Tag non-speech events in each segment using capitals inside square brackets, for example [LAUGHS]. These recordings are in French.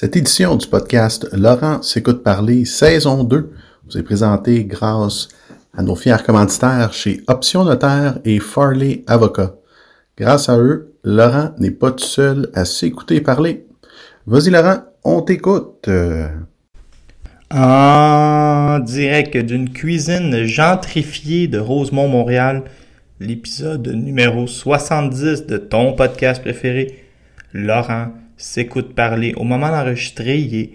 Cette édition du podcast Laurent s'écoute parler, saison 2, vous est présentée grâce à nos fiers commanditaires chez Option Notaire et Farley Avocat. Grâce à eux, Laurent n'est pas tout seul à s'écouter parler. Vas-y Laurent, on t'écoute. En direct d'une cuisine gentrifiée de Rosemont, Montréal, l'épisode numéro 70 de ton podcast préféré, Laurent s'écoute parler. Au moment d'enregistrer, il est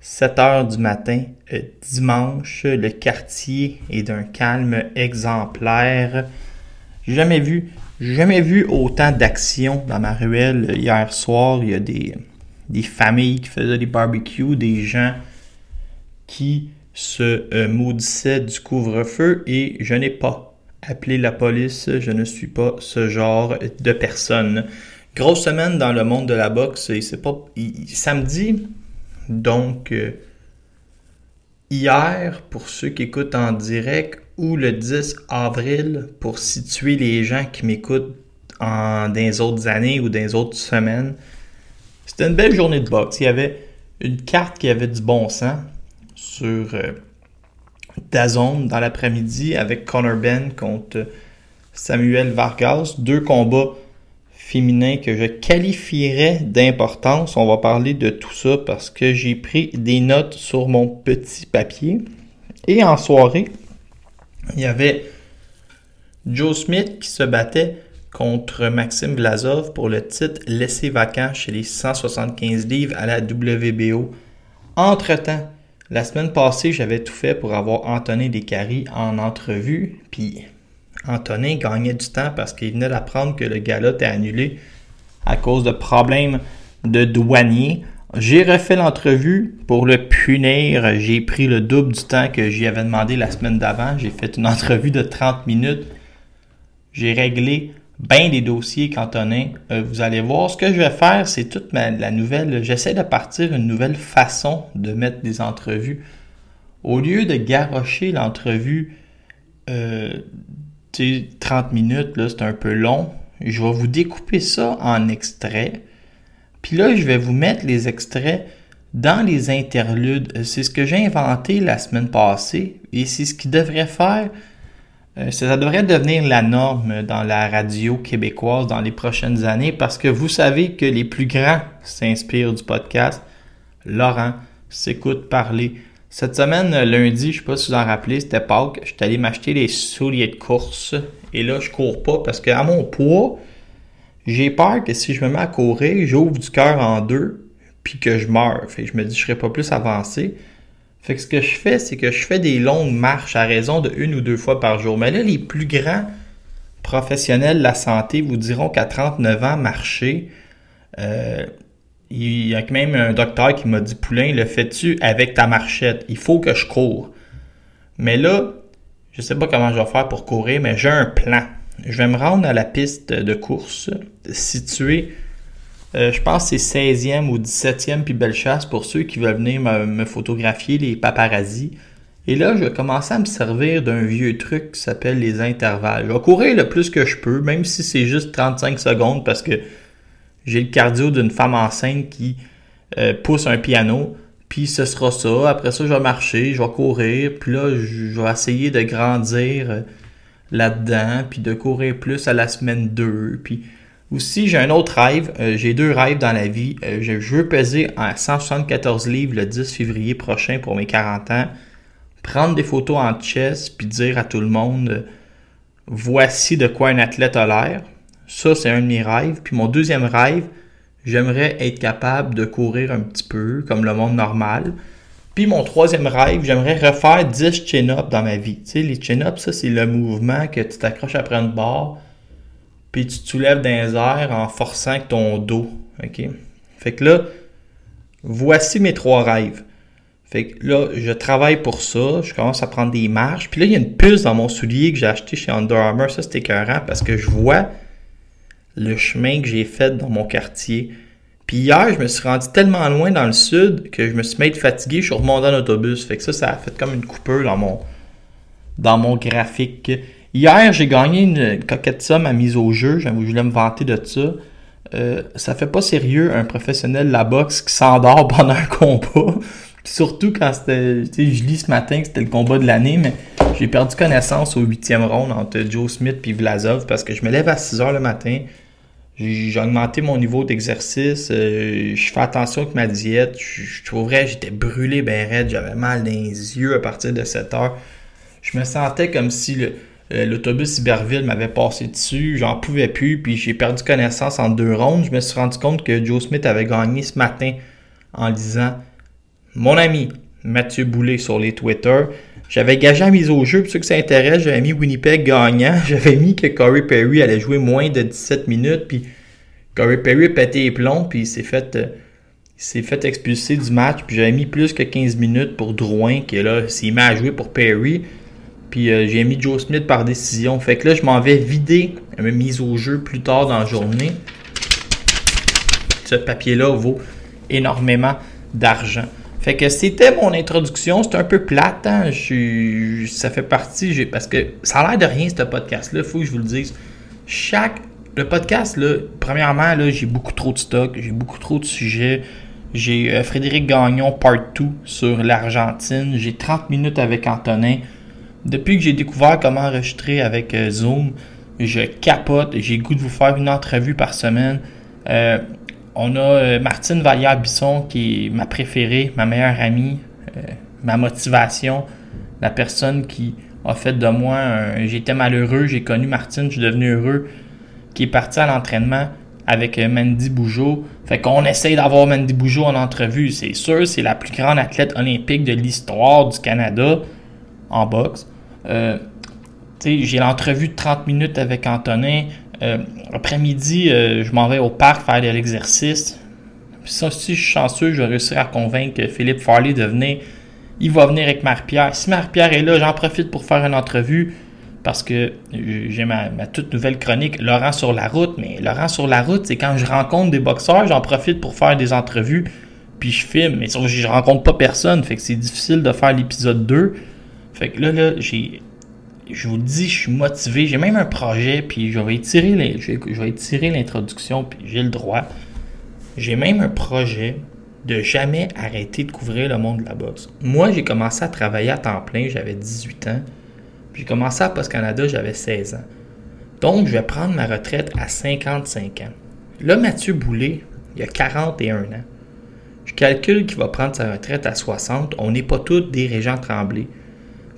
7 heures du matin, euh, dimanche. Le quartier est d'un calme exemplaire. Jamais vu, jamais vu autant d'action dans ma ruelle. Hier soir, il y a des, des familles qui faisaient des barbecues, des gens qui se euh, maudissaient du couvre-feu et je n'ai pas appelé la police. Je ne suis pas ce genre de personne. Grosse semaine dans le monde de la boxe. Et c'est pas samedi, donc euh, hier pour ceux qui écoutent en direct ou le 10 avril pour situer les gens qui m'écoutent en dans les autres années ou dans les autres semaines. C'était une belle journée de boxe. Il y avait une carte qui avait du bon sens sur euh, DAZN dans l'après-midi avec Conor Ben contre Samuel Vargas. Deux combats que je qualifierais d'importance. On va parler de tout ça parce que j'ai pris des notes sur mon petit papier. Et en soirée, il y avait Joe Smith qui se battait contre Maxime Vlasov pour le titre laissé vacant chez les 175 livres à la WBO. Entre-temps, la semaine passée, j'avais tout fait pour avoir Antonin Descaries en entrevue, puis Antonin gagnait du temps parce qu'il venait d'apprendre que le gala était annulé à cause de problèmes de douanier. J'ai refait l'entrevue pour le punir. J'ai pris le double du temps que j'y avais demandé la semaine d'avant. J'ai fait une [LAUGHS] entrevue de 30 minutes. J'ai réglé bien des dossiers qu'Antonin. Euh, vous allez voir, ce que je vais faire, c'est toute la nouvelle. J'essaie de partir une nouvelle façon de mettre des entrevues. Au lieu de garrocher l'entrevue euh, 30 minutes, là, c'est un peu long. Je vais vous découper ça en extraits. Puis là, je vais vous mettre les extraits dans les interludes. Euh, C'est ce que j'ai inventé la semaine passée et c'est ce qui devrait faire. euh, Ça devrait devenir la norme dans la radio québécoise dans les prochaines années parce que vous savez que les plus grands s'inspirent du podcast. Laurent s'écoute parler. Cette semaine, lundi, je sais pas si vous en rappelez, c'était Pâques. J'étais allé m'acheter des souliers de course. Et là, je cours pas parce qu'à mon poids, j'ai peur que si je me mets à courir, j'ouvre du cœur en deux, puis que je meurs. Fait que je me dis, je serais pas plus avancé. Fait que ce que je fais, c'est que je fais des longues marches à raison de une ou deux fois par jour. Mais là, les plus grands professionnels de la santé vous diront qu'à 39 ans, marcher, euh, il y a même un docteur qui m'a dit Poulain, le fais-tu avec ta marchette? Il faut que je cours. Mais là, je sais pas comment je vais faire pour courir, mais j'ai un plan. Je vais me rendre à la piste de course située, euh, je pense c'est 16e ou 17e puis Bellechasse pour ceux qui veulent venir me, me photographier, les paparazzis. Et là, je vais commencer à me servir d'un vieux truc qui s'appelle les intervalles. Je vais courir le plus que je peux, même si c'est juste 35 secondes parce que j'ai le cardio d'une femme enceinte qui euh, pousse un piano. Puis ce sera ça. Après ça, je vais marcher, je vais courir. Puis là, je vais essayer de grandir euh, là-dedans. Puis de courir plus à la semaine 2. Puis aussi, j'ai un autre rêve. Euh, j'ai deux rêves dans la vie. Je, veux peser à 174 livres le 10 février prochain pour mes 40 ans. prendre des photos en chess puis dire à tout le monde voici de quoi un athlète a l'air. Ça, c'est un de mes rêves. Puis mon deuxième rêve, j'aimerais être capable de courir un petit peu comme le monde normal. Puis mon troisième rêve, j'aimerais refaire 10 chin-ups dans ma vie. Tu sais, les chin-ups, ça, c'est le mouvement que tu t'accroches après une barre, puis tu te soulèves dans les en forçant ton dos. OK? Fait que là, voici mes trois rêves. Fait que là, je travaille pour ça, je commence à prendre des marches. Puis là, il y a une puce dans mon soulier que j'ai acheté chez Under Armour. Ça, c'était écœurant parce que je vois le chemin que j'ai fait dans mon quartier. Puis hier, je me suis rendu tellement loin dans le sud que je me suis mis fatigué, je suis remonté en autobus. Fait que ça, ça a fait comme une coupeur dans mon, dans mon graphique. Hier, j'ai gagné une coquette somme à mise au jeu. Je voulais me vanter de ça. Euh, ça fait pas sérieux un professionnel de la boxe qui s'endort [LAUGHS] pendant un combat. Surtout quand c'était. Je lis ce matin que c'était le combat de l'année, mais j'ai perdu connaissance au huitième round entre Joe Smith et Vlasov parce que je me lève à 6 heures le matin. J'ai augmenté mon niveau d'exercice. Euh, je fais attention avec ma diète. Je, trouverais j'étais brûlé ben raide. J'avais mal dans les yeux à partir de 7 heures. Je me sentais comme si euh, l'autobus Iberville m'avait passé dessus. J'en pouvais plus. Puis j'ai perdu connaissance en deux rondes. Je me suis rendu compte que Joe Smith avait gagné ce matin en disant Mon ami Mathieu Boulet sur les Twitter j'avais gagé la mise au jeu, pour ceux que ça intéresse, j'avais mis Winnipeg gagnant. [LAUGHS] J'avais mis que Corey Perry allait jouer moins de 17 minutes, puis Corey Perry a pété les plombs, puis il s'est fait, euh, s'est fait expulser du match. Puis j'avais mis plus que 15 minutes pour Drouin, qui là, s'il met à jouer pour Perry. Puis euh, j'ai mis Joe Smith par décision. Fait que là, je m'en vais vider ma mise au jeu plus tard dans la journée. Ce papier-là vaut énormément d'argent. Fait que c'était mon introduction. C'est un peu plate. Hein? Ça fait partie. Parce que ça a l'air de rien, ce podcast-là. Faut que je vous le dise. Chaque. Le podcast, là, premièrement, là, j'ai beaucoup trop de stock. J'ai beaucoup trop de sujets. J'ai euh, Frédéric Gagnon, part 2 sur l'Argentine. J'ai 30 minutes avec Antonin. Depuis que j'ai découvert comment enregistrer avec euh, Zoom, je capote. J'ai goût de vous faire une entrevue par semaine. Euh, on a euh, Martine Vallière-Bisson qui est ma préférée, ma meilleure amie, euh, ma motivation, la personne qui a fait de moi J'étais malheureux, j'ai connu Martine, je suis devenu heureux, qui est partie à l'entraînement avec euh, Mandy Bougeot. Fait qu'on essaye d'avoir Mandy Bougeot en entrevue, c'est sûr, c'est la plus grande athlète olympique de l'histoire du Canada en boxe. j'ai l'entrevue de 30 minutes avec Antonin. Euh, après-midi, euh, je m'en vais au parc faire de l'exercice. si je suis chanceux, je vais réussir à convaincre Philippe Farley de venir. Il va venir avec Marie-Pierre. Si Marie-Pierre est là, j'en profite pour faire une entrevue parce que j'ai ma, toute nouvelle chronique Laurent sur la route. Mais Laurent sur la route, c'est quand je rencontre des boxeurs, j'en profite pour faire des entrevues, puis je filme. Mais je rencontre pas personne, fait que c'est difficile de faire l'épisode 2. Fait que là, là, j'ai je vous dis, je suis motivé. J'ai même un projet, puis je vais étirer, l'introduction, puis j'ai le droit. J'ai même un projet de jamais arrêter de couvrir le monde de la boxe. Moi, j'ai commencé à travailler à temps plein, j'avais 18 ans. J'ai commencé à Post Canada, j'avais 16 ans. Donc, je vais prendre ma retraite à 55 ans. Là, Mathieu Boulet, il a 41 ans. Je calcule qu'il va prendre sa retraite à 60. On n'est pas tous des régents tremblés.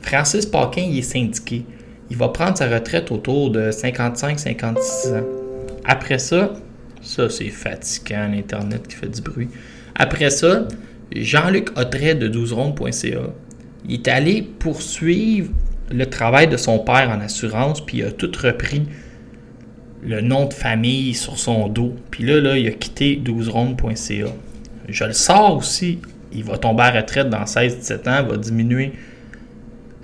Francis Paquin, il est syndiqué. Il va prendre sa retraite autour de 55-56 ans. Après ça, ça c'est fatigant, l'Internet qui fait du bruit. Après ça, Jean-Luc Autret de 12rondes.ca, il est allé poursuivre le travail de son père en assurance, puis il a tout repris le nom de famille sur son dos. Puis là, là il a quitté 12rondes.ca. Je le sors aussi. Il va tomber à retraite dans 16-17 ans, va diminuer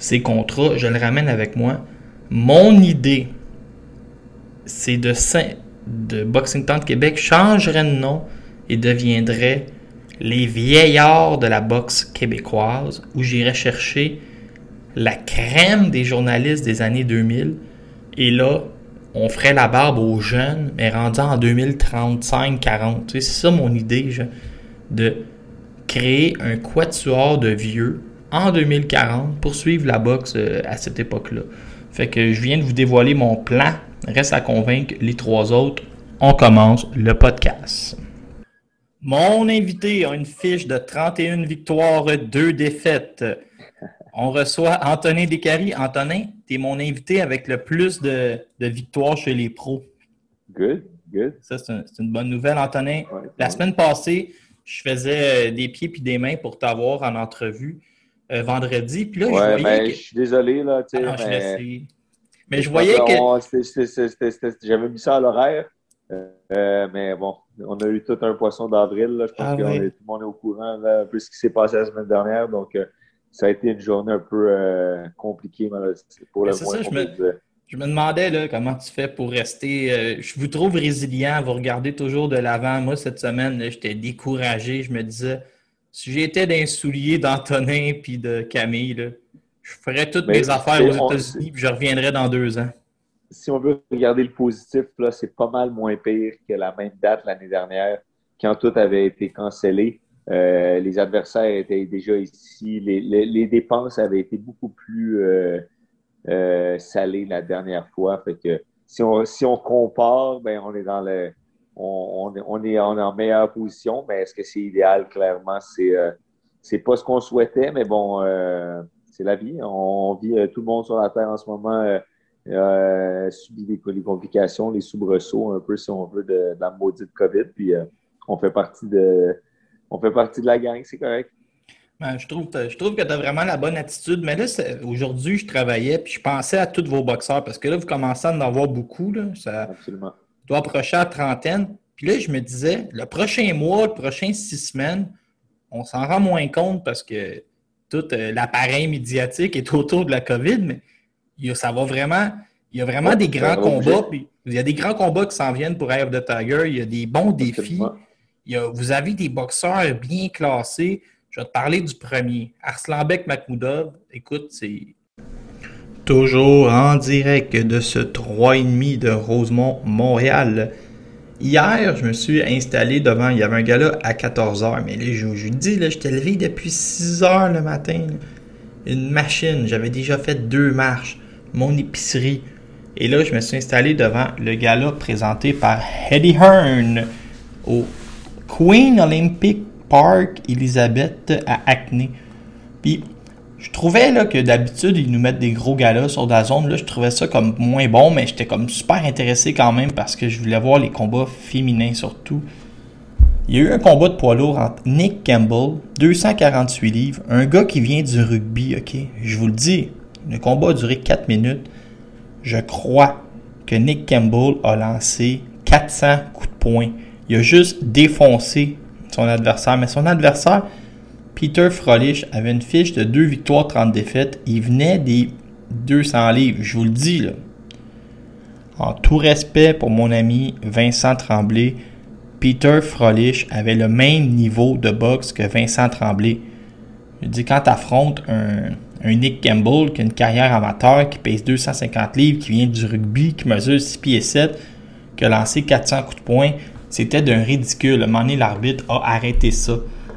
ces contrats, je le ramène avec moi. Mon idée, c'est de, Boxing Town de Québec changerait de nom et deviendrait les vieillards de la boxe québécoise, où j'irais chercher la crème des journalistes des années 2000. Et là, on ferait la barbe aux jeunes, mais rendu en 2035-40. c'est ça mon idée, de créer un quatuor de vieux en 2040 pour suivre la boxe euh, à cette époque-là. Fait que je viens de vous dévoiler mon plan. Reste à convaincre les trois autres. On commence le podcast. Mon invité a une fiche de 31 victoires, 2 défaites. On reçoit Antonin Descaries. Antonin, tu es mon invité avec le plus de, de victoires chez les pros. Good, good. Ça, c'est un- c'est une bonne nouvelle, Antonin. Ouais, La semaine passée, je faisais euh, des pieds puis des mains pour t'avoir en entrevue euh, vendredi. Puis là, je voyais mais que... je suis désolé, là, tu Ah sais, je mais... sais. Mais je voyais que... J'avais mis ça à l'horaire, euh, mais bon, on a eu tout un poisson d'avril, là. Je pense Ah que oui. tout le monde est au courant, là, un peu ce qui s'est passé la semaine dernière, donc euh, ça a été une journée un peu compliquée, pour le c'est moins ça, je me-. Je me demandais là, comment tu fais pour rester. je vous trouve résilient, vous regardez toujours de l'avant. Moi, cette semaine, j'étais découragé. Je me disais, si j'étais d'un soulier d'Antonin puis de Camille, là, je ferais toutes Mais mes affaires c'est- aux États-Unis puis je reviendrais dans deux ans. si on veut regarder le positif, là, c'est pas mal moins pire que la même date l'année dernière, quand tout avait été cancellé. Euh, les adversaires étaient déjà ici. Les, les- les dépenses avaient été beaucoup plus euh, euh, salées la dernière fois. Fait que si on, si on compare, ben on est dans le on, on est, on, est, on est en meilleure position, mais est-ce que c'est idéal? Clairement, c'est euh, c'est pas ce qu'on souhaitait, mais bon, euh, c'est la vie. On vit euh, tout le monde sur la Terre en ce moment. subit des, les complications, les soubresauts un peu, si on veut, de, de la maudite COVID. Puis on fait partie de on fait partie de la gang, c'est correct. Ben, je, trouve, je trouve que tu as vraiment la bonne attitude. Mais là, aujourd'hui, je travaillais puis je pensais à tous vos boxeurs parce que là, vous commencez à en avoir beaucoup. Là. Ça Absolument. Doit approcher à la trentaine. Puis là, je me disais, le prochain mois, le prochain six semaines, on s'en rend moins compte parce que tout euh, l'appareil médiatique est autour de la COVID, mais ça va vraiment. Il y a vraiment Ouais, des grands combats. puis il y a des grands combats qui s'en viennent pour Eye of the Tiger. Il y a des bons défis. Il y a- vous avez des boxeurs bien classés. Je vais te parler du premier. Arslanbek Makhmoudov. Écoute, c'est. Toujours en direct de ce 3,5 de Rosemont, Montréal. Hier, je me suis installé devant. Il y avait un gars-là à 14h. Mais là, je, vous dis, là, j'étais levé depuis 6h le matin. Une machine. J'avais déjà fait deux marches. Mon épicerie. Et là, je me suis installé devant le gala présenté par Eddie Hearn au Queen Olympic Park Elizabeth à Acne. Puis, je trouvais là, que d'habitude, ils nous mettent des gros galas sur la zone. Là, je trouvais ça comme moins bon, mais j'étais comme super intéressé quand même parce que je voulais voir les combats féminins surtout. Il y a eu un combat de poids lourd entre Nick Campbell, 248 livres, un gars qui vient du rugby, ok? Je vous le dis, le combat a duré 4 minutes. Je crois que Nick Campbell a lancé 400 coups de poing. Il a juste défoncé son adversaire. Mais son adversaire, Peter Frolich, avait une fiche de 2 victoires, 30 défaites. Il venait des 200 livres. Je vous le dis, là. En tout respect pour mon ami Vincent Tremblay, Peter Frolich avait le même niveau de boxe que Vincent Tremblay. Je dis, quand tu affrontes un, Nick Campbell qui a une carrière amateur, qui pèse 250 livres, qui vient du rugby, qui mesure 6 pieds 7, qui a lancé 400 coups de poing, c'était d'un ridicule. Donné, l'arbitre a arrêté ça.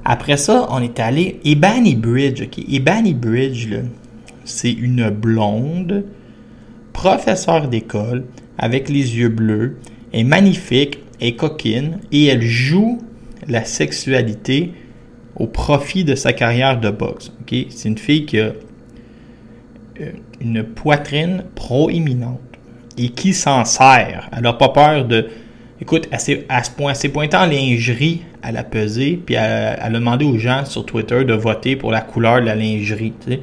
Après ça, on est allé Ebony Bridge. ok? Bridge, c'est une blonde, professeure d'école, avec les yeux bleus, est magnifique, est coquine, et elle joue la sexualité au profit de sa carrière de boxe. C'est une fille qui a euh, une poitrine proéminente et qui s'en sert. Elle n'a pas peur de. Écoute, à ce point, elle s'est lingerie à la pesée, puis elle, elle a demandé aux gens sur Twitter de voter pour la couleur de la lingerie. tu sais.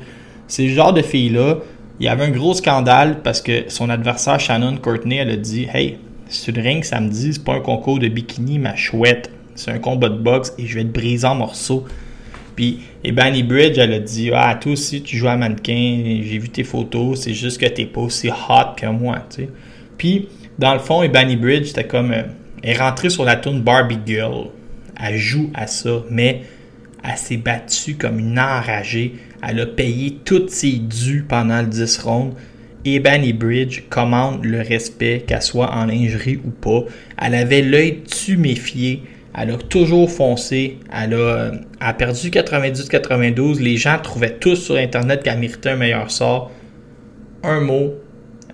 C'est genre de fille-là. Il y avait un gros scandale parce que son adversaire Shannon Courtney, elle a dit Hey, sur le ring samedi, c'est pas un concours de bikini, ma chouette. C'est un combat de boxe et je vais te briser en morceaux. Puis Ebony Bridge, elle a dit Ah, toi aussi, tu joues à mannequin, j'ai vu tes photos, c'est juste que t'es pas aussi hot que moi. Puis, dans le fond, Ebony Bridge, c'était comme. euh, elle est rentrée sur la tune Barbie Girl. Elle joue à ça, mais elle s'est battue comme une enragée. Elle a payé toutes ses dus pendant le 10 rounds. Ebony Bridge commande le respect, qu'elle soit en lingerie ou pas. Elle avait l'œil tuméfié. Elle a toujours foncé. Elle a, euh, a perdu 98-92. Les gens trouvaient tous sur Internet qu'elle méritait un meilleur sort. Un mot,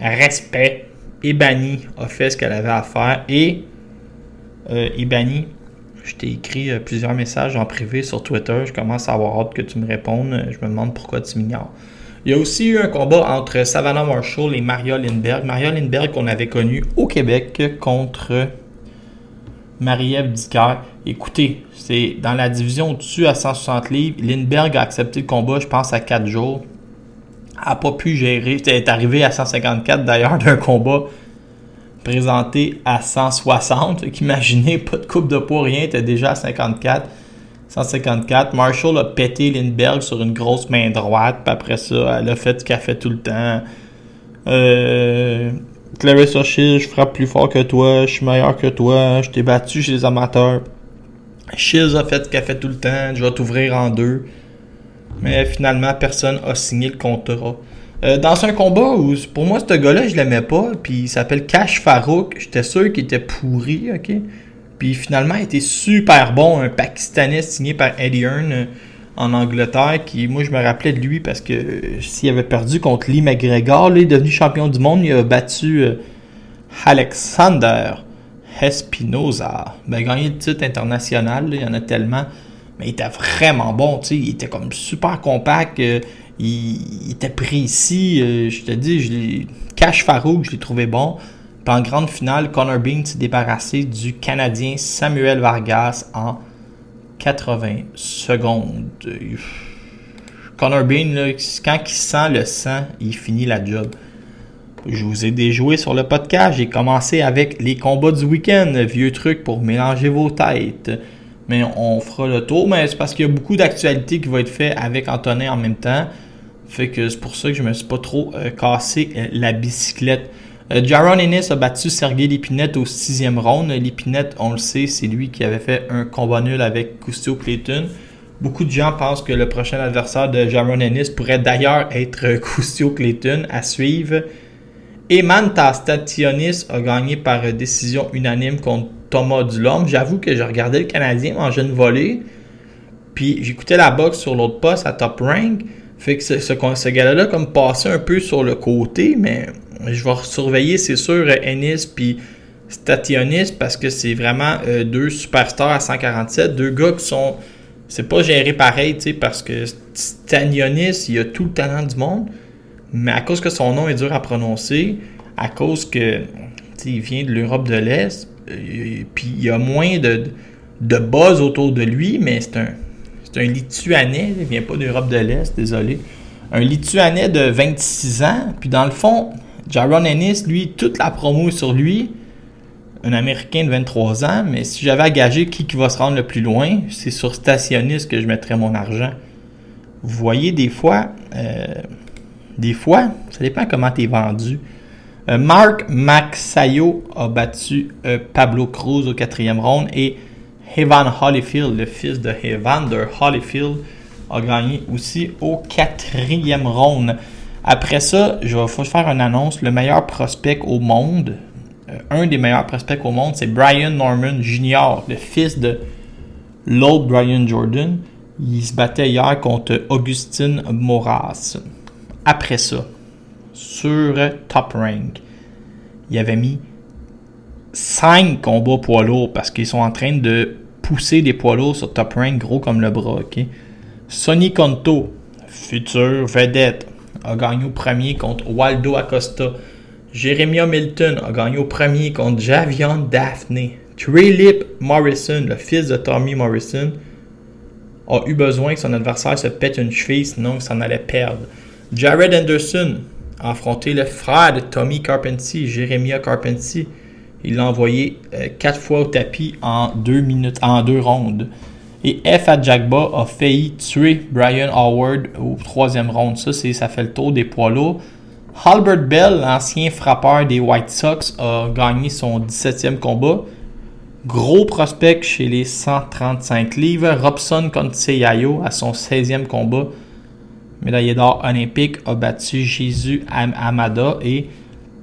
respect. Ebony a fait ce qu'elle avait à faire. Et euh, Je t'ai écrit euh, plusieurs messages en privé sur Twitter. Je commence à avoir hâte que tu me répondes. Euh, Je me demande pourquoi tu m'ignores. Il y a aussi eu un combat entre Savannah Marshall et Maria Lindbergh. Maria Lindbergh qu'on avait connue au Québec contre Marie-Ève Dicker. Écoutez, c'est dans la division au-dessus à 160 livres. Lindbergh a accepté le combat, je pense, à 4 jours. Elle n'a pas pu gérer. Elle est arrivée à 154 d'ailleurs d'un combat présenté à 160. Fait qu'imaginez, pas de coupe de poids, rien, était déjà à 54. 154. Marshall a pété Lindbergh sur une grosse main droite. Puis après ça, elle a fait ce qu'elle fait tout le temps. Euh, Clarissa Shields, je frappe plus fort que toi, je suis meilleur que toi, je t'ai battu chez les amateurs. Shields a fait ce qu'elle fait tout le temps, je vais t'ouvrir en deux. Mais finalement, personne a signé le contrat. Euh, dans un combat où, pour moi, ce gars-là, je l'aimais pas, puis il s'appelle Cash Farouk, j'étais sûr qu'il était pourri, ok? Puis finalement, il était super bon, un Pakistanais signé par Eddie Hearn euh, en Angleterre, qui, moi, je me rappelais de lui parce que euh, s'il avait perdu contre Lee McGregor, là, il est devenu champion du monde, il a battu Alexander Espinoza. Ben, gagné le titre international, il y en a tellement. Mais il était vraiment bon, tu sais, il était comme super compact, il, était précis, euh, je te dis, je Cash Farouk, je l'ai trouvé bon. Puis en grande finale, Connor Bean s'est débarrassé du Canadien Samuel Vargas en 80 secondes. Connor Bean, quand il sent le sang, il finit la job. Je vous ai déjoué sur le podcast. J'ai commencé avec les combats du week-end, vieux truc pour mélanger vos têtes. Mais on fera le tour. Mais c'est parce qu'il y a beaucoup d'actualités qui vont être faites avec Antonin en même temps. Fait que c'est pour ça que je me suis pas trop euh, cassé euh, la bicyclette. Euh, Jaron Ennis a battu Sergei Lépinette au sixième round. Lépinette, on le sait, c'est lui qui avait fait un combat nul avec Custio Clayton. Beaucoup de gens pensent que le prochain adversaire de Jaron Ennis pourrait d'ailleurs être [LAUGHS] Custio Clayton à suivre. Eman Tastationis a gagné par décision unanime contre Thomas Dulhomme. J'avoue que je regardais le Canadien manger une volée. Puis j'écoutais la boxe sur l'autre poste à top rank. Fait que ce, ce, gars-là comme passé un peu sur le côté, mais je vais surveiller, c'est sûr, Ennis puis Stationis parce que c'est vraiment euh, deux superstars à 147, deux gars qui sont c'est pas géré pareil, tu sais, parce que Stanionis, il a tout le talent du monde, mais à cause que son nom est dur à prononcer, à cause que il vient de l'Europe de l'Est, euh, puis il y a moins de, de buzz autour de lui, mais c'est un c'est un Lituanais, il vient pas d'Europe de l'Est, désolé. Un Lituanais de 26 ans, puis dans le fond, Jaron Ennis, lui, toute la promo est sur lui. Un Américain de 23 ans, mais si j'avais à gager qui, va se rendre le plus loin, c'est sur Stationniste que je mettrais mon argent. Vous voyez, des fois, euh, des fois, ça dépend comment tu es vendu. Euh, Mark Maxayo a battu euh, Pablo Cruz au quatrième round et Evan Holyfield, le fils de Evander Holyfield, a gagné aussi au quatrième round. Après ça, je vais faire une annonce. Le meilleur prospect au monde, euh, un des meilleurs prospects au monde, c'est Brian Norman Jr., le fils de l'autre Brian Jordan. Il se battait hier contre Augustine Moras. Après ça, sur Top Rank, il avait mis 5 combats poids lourds parce qu'ils sont en train de pousser des poids lourds sur Top Rank gros comme le bras. ok? Sonny Conto, futur vedette, a gagné au premier contre Waldo Acosta. Jeremiah Milton a gagné au premier contre Javion Daphne. Trelip Morrison, le fils de Tommy Morrison, a eu besoin que son adversaire se pète une cheville, sinon il s'en allait perdre. Jared Anderson a affronté le frère de Tommy Carpentier, Jeremiah Carpentier. Il l'a envoyé 4 euh, fois au tapis en 2 minutes, en 2 rondes. Et F. Adjagba a failli tuer Brian Howard au troisième round. Ça, ça fait le tour des poids lourds. Halbert Bell, l'ancien frappeur des White Sox, a gagné son 17e combat. Gros prospect chez les 135 livres. Robson Conceyayo à son 16e combat. Médaillé d'or olympique a battu Jésus Amada et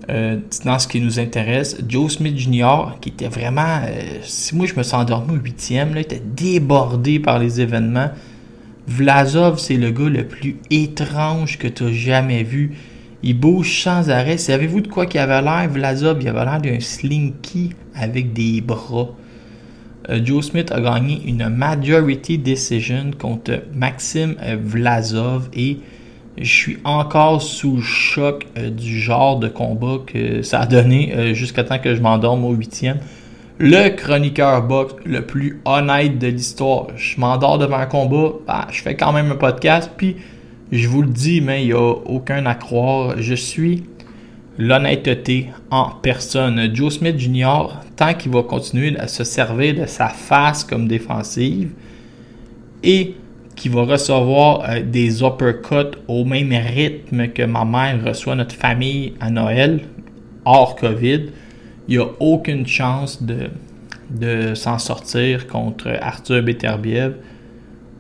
euh, dans ce qui nous intéresse, Joe Smith Jr., qui était vraiment. Euh, si moi je me suis endormi au huitième, il était débordé par les événements. Vlasov, c'est le gars le plus étrange que tu as jamais vu. Il bouge sans arrêt. Savez-vous de quoi qu'il avait l'air, Vlasov Il avait l'air d'un slinky avec des bras. euh, Joe Smith a gagné une majority decision contre Maxime Vlasov et je suis encore sous choc euh, du genre de combat que ça a donné euh, jusqu'à temps que je m'endorme au huitième. Le chroniqueur box le plus honnête de l'histoire. Je m'endors devant un combat, bah, je fais quand même un podcast, puis je vous le dis, mais il n'y a aucun à croire. Je suis l'honnêteté en personne. Joe Smith Jr., tant qu'il va continuer à se servir de sa face comme défensive et qui va recevoir euh, des uppercuts au même rythme que ma mère reçoit notre famille à Noël, hors COVID, il n'y a aucune chance de, de s'en sortir contre Arthur Beterbiev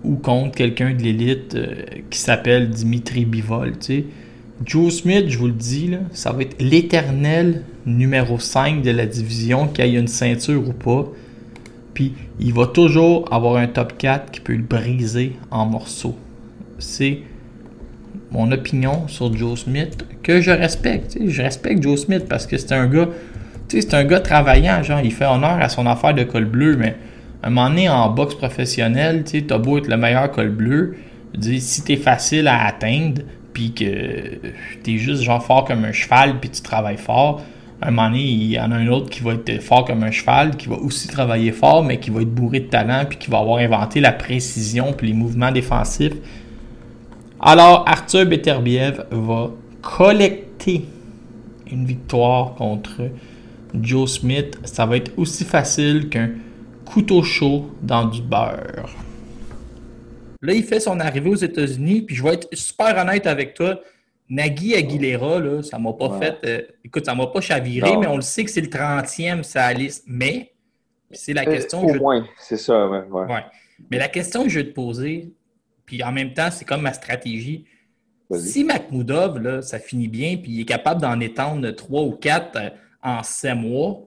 ou contre quelqu'un de l'élite euh, qui s'appelle Dimitri Bivol. Joe Smith, je vous le dis, là, ça va être l'éternel numéro 5 de la division, qu'il ait une ceinture ou pas. Puis il va toujours avoir un top 4 qui peut le briser en morceaux. C'est mon opinion sur Joe Smith que je respecte. Je respecte Joe Smith parce que c'est un gars. C'est un gars travaillant, genre il fait honneur à son affaire de col bleu, mais à un moment donné en boxe professionnelle, tu as beau être le meilleur col bleu, si t'es facile à atteindre, puis que t'es juste genre fort comme un cheval, puis tu travailles fort, un moment donné, il y en a un autre qui va être fort comme un cheval, qui va aussi travailler fort, mais qui va être bourré de talent, puis qui va avoir inventé la précision, puis les mouvements défensifs. Alors, Arthur Beterbiev va collecter une victoire contre Joe Smith. Ça va être aussi facile qu'un couteau chaud dans du beurre. Là, il fait son arrivée aux États-Unis, puis je vais être super honnête avec toi. Nagui Aguilera, là, ça m'a pas fait. Euh, écoute, ça m'a pas chaviré, mais on le sait que c'est le 30e sa liste. Mais c'est la euh, question. au moins, c'est ça, ouais, Mais la question que je vais te poser, puis en même temps, c'est comme ma stratégie. Si Makhmoudov, là, ça finit bien, puis il est capable d'en étendre trois ou quatre euh, en sept mois,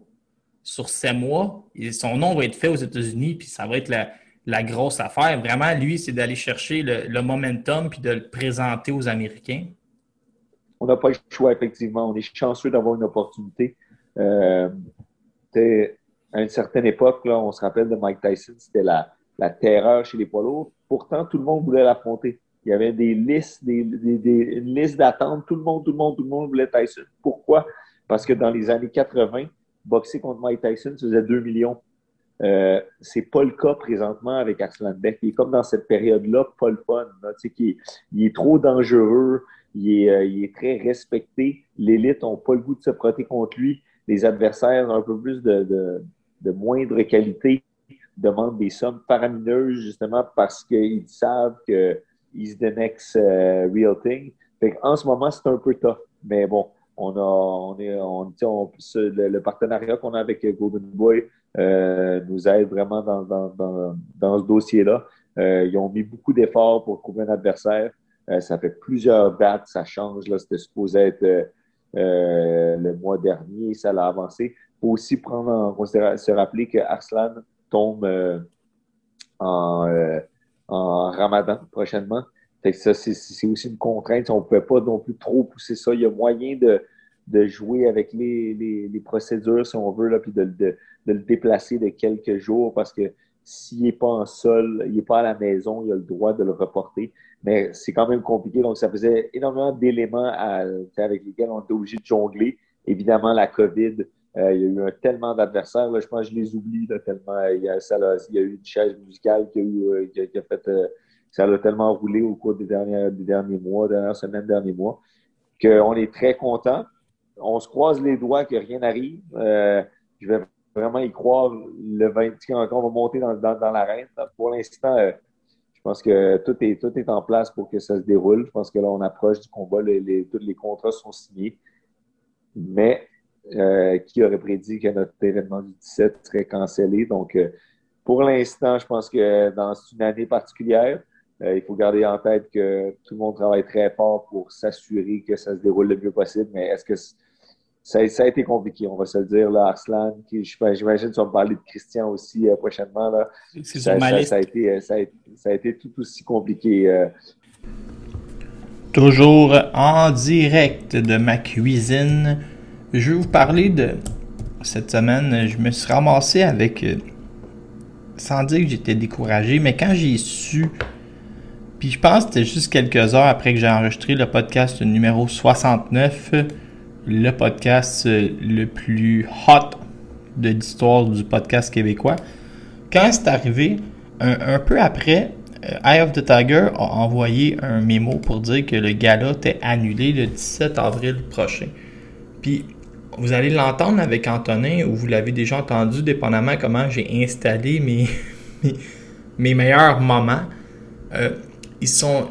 sur sept mois, son nom va être fait aux États-Unis, puis ça va être la, grosse affaire. Vraiment, lui, c'est d'aller chercher le, le, momentum puis de le présenter aux Américains on n'a pas le choix, effectivement. On est chanceux d'avoir une opportunité. Euh, à une certaine époque, là, on se rappelle de Mike Tyson, c'était la, terreur chez les poids lourds. Pourtant, tout le monde voulait l'affronter. Il y avait des listes, des, une liste d'attente. Tout le monde, tout le monde, tout le monde voulait Tyson. Pourquoi? Parce que dans les années 80, boxer contre Mike Tyson, ça faisait 2 millions. Euh, c'est pas le cas présentement avec Arslan Beck. Il est comme dans cette période-là, pas le fun. il, est trop dangereux. Euh, il est, très respecté. L'élite n'a pas le goût de se protéger contre lui. Les adversaires un peu plus de, moindre qualité demandent des sommes faramineuses justement parce qu'ils savent que he's the next euh, real thing. en ce moment, c'est un peu tough. Mais bon, on a, on est, on, le, partenariat qu'on a avec Golden Boy euh, nous aide vraiment dans, ce dossier-là. ils ont mis beaucoup d'efforts pour trouver un adversaire. Euh, ça fait plusieurs dates, ça change. C'était supposé être euh, euh, le mois dernier, ça l'a avancé. Il faut aussi prendre en considération, se rappeler que Arslan tombe en, Ramadan prochainement. ça, c'est aussi une contrainte. On ne peut pas non plus trop pousser ça. Il y a moyen de, jouer avec les, procédures, si on veut, là, puis de, de, le déplacer de quelques jours parce que s'il n'est pas en sol, il n'est pas à la maison, il a le droit de le reporter mais c'est quand même compliqué. Donc, ça faisait énormément d'éléments avec lesquels on était obligé de jongler. Évidemment, la COVID, euh, il y a eu un, tellement d'adversaires. Je pense que je les oublie tellement. Il y, a, il y, a, eu une chaise musicale qui a, eu, euh, a, fait. Euh, ça a tellement roulé au cours des, derniers, des derniers mois, dernières semaines, derniers mois, qu'on est très content. On se croise les doigts que rien n'arrive. je vais vraiment y croire le 20 quand on va monter dans, dans l'arène. Pour l'instant, je pense que tout est, tout est en place pour que ça se déroule. Je pense que là, on approche du combat. Tous les contrats sont signés. Mais euh, qui aurait prédit que notre événement du 17 serait cancellé? Donc, euh, pour l'instant, je pense que dans une année particulière, euh, il faut garder en tête que tout le monde travaille très fort pour s'assurer que ça se déroule le mieux possible. Mais est-ce que ça, a été compliqué, on va se le dire. Là, Arslan, j'imagine que tu vas me parler de Christian aussi euh, prochainement. Là. Ça, ça, a été, euh, ça, a, été, tout aussi compliqué. Euh. Toujours en direct de ma cuisine, je vais vous parler de cette semaine. Je me suis ramassé avec sans dire que j'étais découragé, mais quand j'ai su, puis je pense que c'était juste quelques heures après que j'ai enregistré le podcast numéro 69, le podcast euh, le plus hot de l'histoire du podcast québécois. Quand c'est arrivé, un, peu après, euh, Eye of the Tiger a envoyé un mémo pour dire que le gala était annulé le 17 avril prochain. Puis vous allez l'entendre avec Antonin ou vous l'avez déjà entendu, dépendamment comment j'ai installé mes, [LAUGHS] mes, mes meilleurs moments. Euh, ils sont.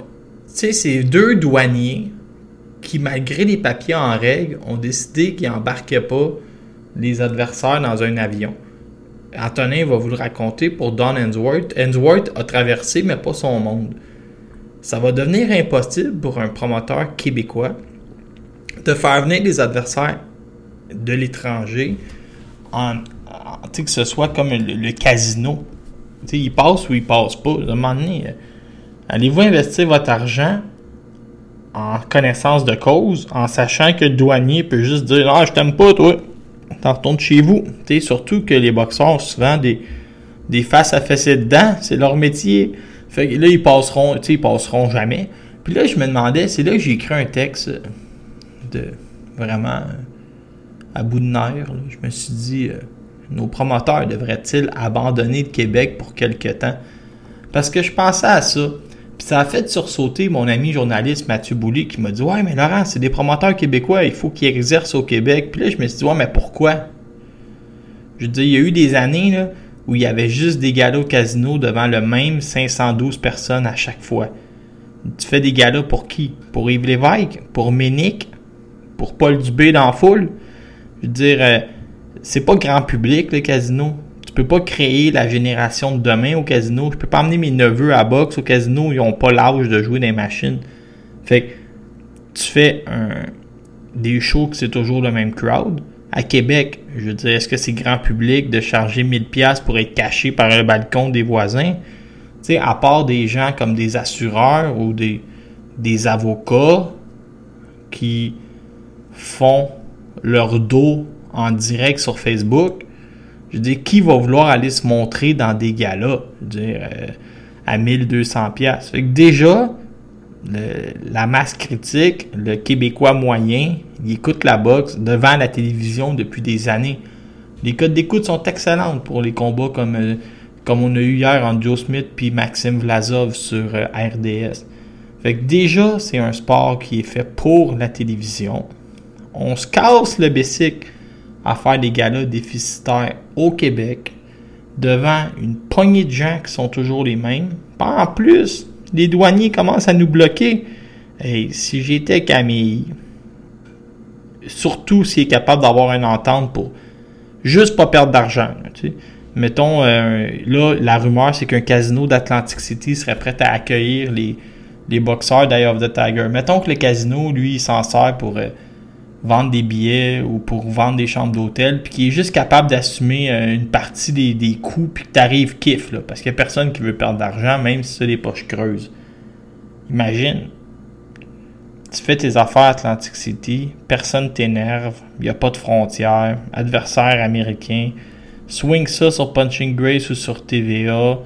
Tu sais, c'est deux douaniers qui, malgré les papiers en règle, ont décidé qu'ils n'embarquaient pas les adversaires dans un avion. Antonin va vous le raconter pour Don Hensworth. Hensworth a traversé, mais pas son monde. Ça va devenir impossible pour un promoteur québécois de faire venir des adversaires de l'étranger en, en- que ce soit comme le, casino. Tu sais, il passe ou il passe pas. À un moment donné, euh, allez-vous investir votre argent en connaissance de cause, en sachant que le douanier peut juste dire Ah, je t'aime pas, toi. T'en retournes chez vous. Surtout que les boxeurs ont souvent des, faces à fesser dedans. C'est leur métier. Fait que là, ils passeront, tu ils passeront jamais. Puis là, je me demandais, c'est là que j'ai écrit un texte de vraiment euh, à bout de nerfs. Je me suis dit, euh, nos promoteurs devraient-ils abandonner le Québec pour quelque temps? Parce que je pensais à ça. Puis ça a fait sursauter mon ami journaliste Mathieu Boulay qui m'a dit Ouais, mais Laurent, c'est des promoteurs québécois, il faut qu'ils exercent au Québec. Puis là, je me suis dit Ouais, mais pourquoi? Je dire, il y a eu des années où il y avait juste des galas au casino devant le même 512 personnes à chaque fois. Tu fais des galas pour qui? Pour Yves Lévesque? Pour Ménic Pour Paul Dubé dans la foule? Je veux dire, euh, c'est pas grand public le casino. Peux pas créer la génération de demain au casino. Je peux pas emmener mes neveux à boxe au casino, ils ont pas l'âge de jouer les machines. Fait que tu fais un, des shows que c'est toujours le même crowd. À Québec, je veux dire, est-ce que c'est grand public de charger 1000 pièces pour être caché par le balcon des voisins? Tu sais, à part des gens comme des assureurs ou des, des avocats qui font leur dos en direct sur Facebook, je dire, qui va vouloir aller se montrer dans des galas? Dire, euh, à 1200 pièces. Fait que déjà, la masse critique, le Québécois moyen, il écoute la boxe devant la télévision depuis des années. Les codes d'écoute sont excellentes pour les combats comme, euh, comme on a eu hier entre Joe Smith puis Maxime Vlasov sur euh, RDS. Fait que déjà, c'est un sport qui est fait pour la télévision. On se casse le bessic à faire des galas déficitaires au Québec devant une poignée de gens qui sont toujours les mêmes. En plus, les douaniers commencent à nous bloquer. Hey, si j'étais Camille, surtout s'il est capable d'avoir une entente pour juste pas perdre d'argent. Mettons, euh, là, la rumeur, c'est qu'un casino d'Atlantic City serait prêt à accueillir les, les boxeurs d'Eye of the Tiger. Mettons que le casino, lui, il s'en sert pour euh, vendre des billets ou pour vendre des chambres d'hôtel, puis qu'il est juste capable d'assumer euh, une partie des, des coûts, puis que t'arrives kiff, parce qu'il n'y a personne qui veut perdre d'argent, même si c'est des poches creuses. Imagine, tu fais tes affaires à Atlantic City, personne t'énerve, il n'y a pas de frontières, adversaire américain, swing ça sur Punching Grace ou sur TVA,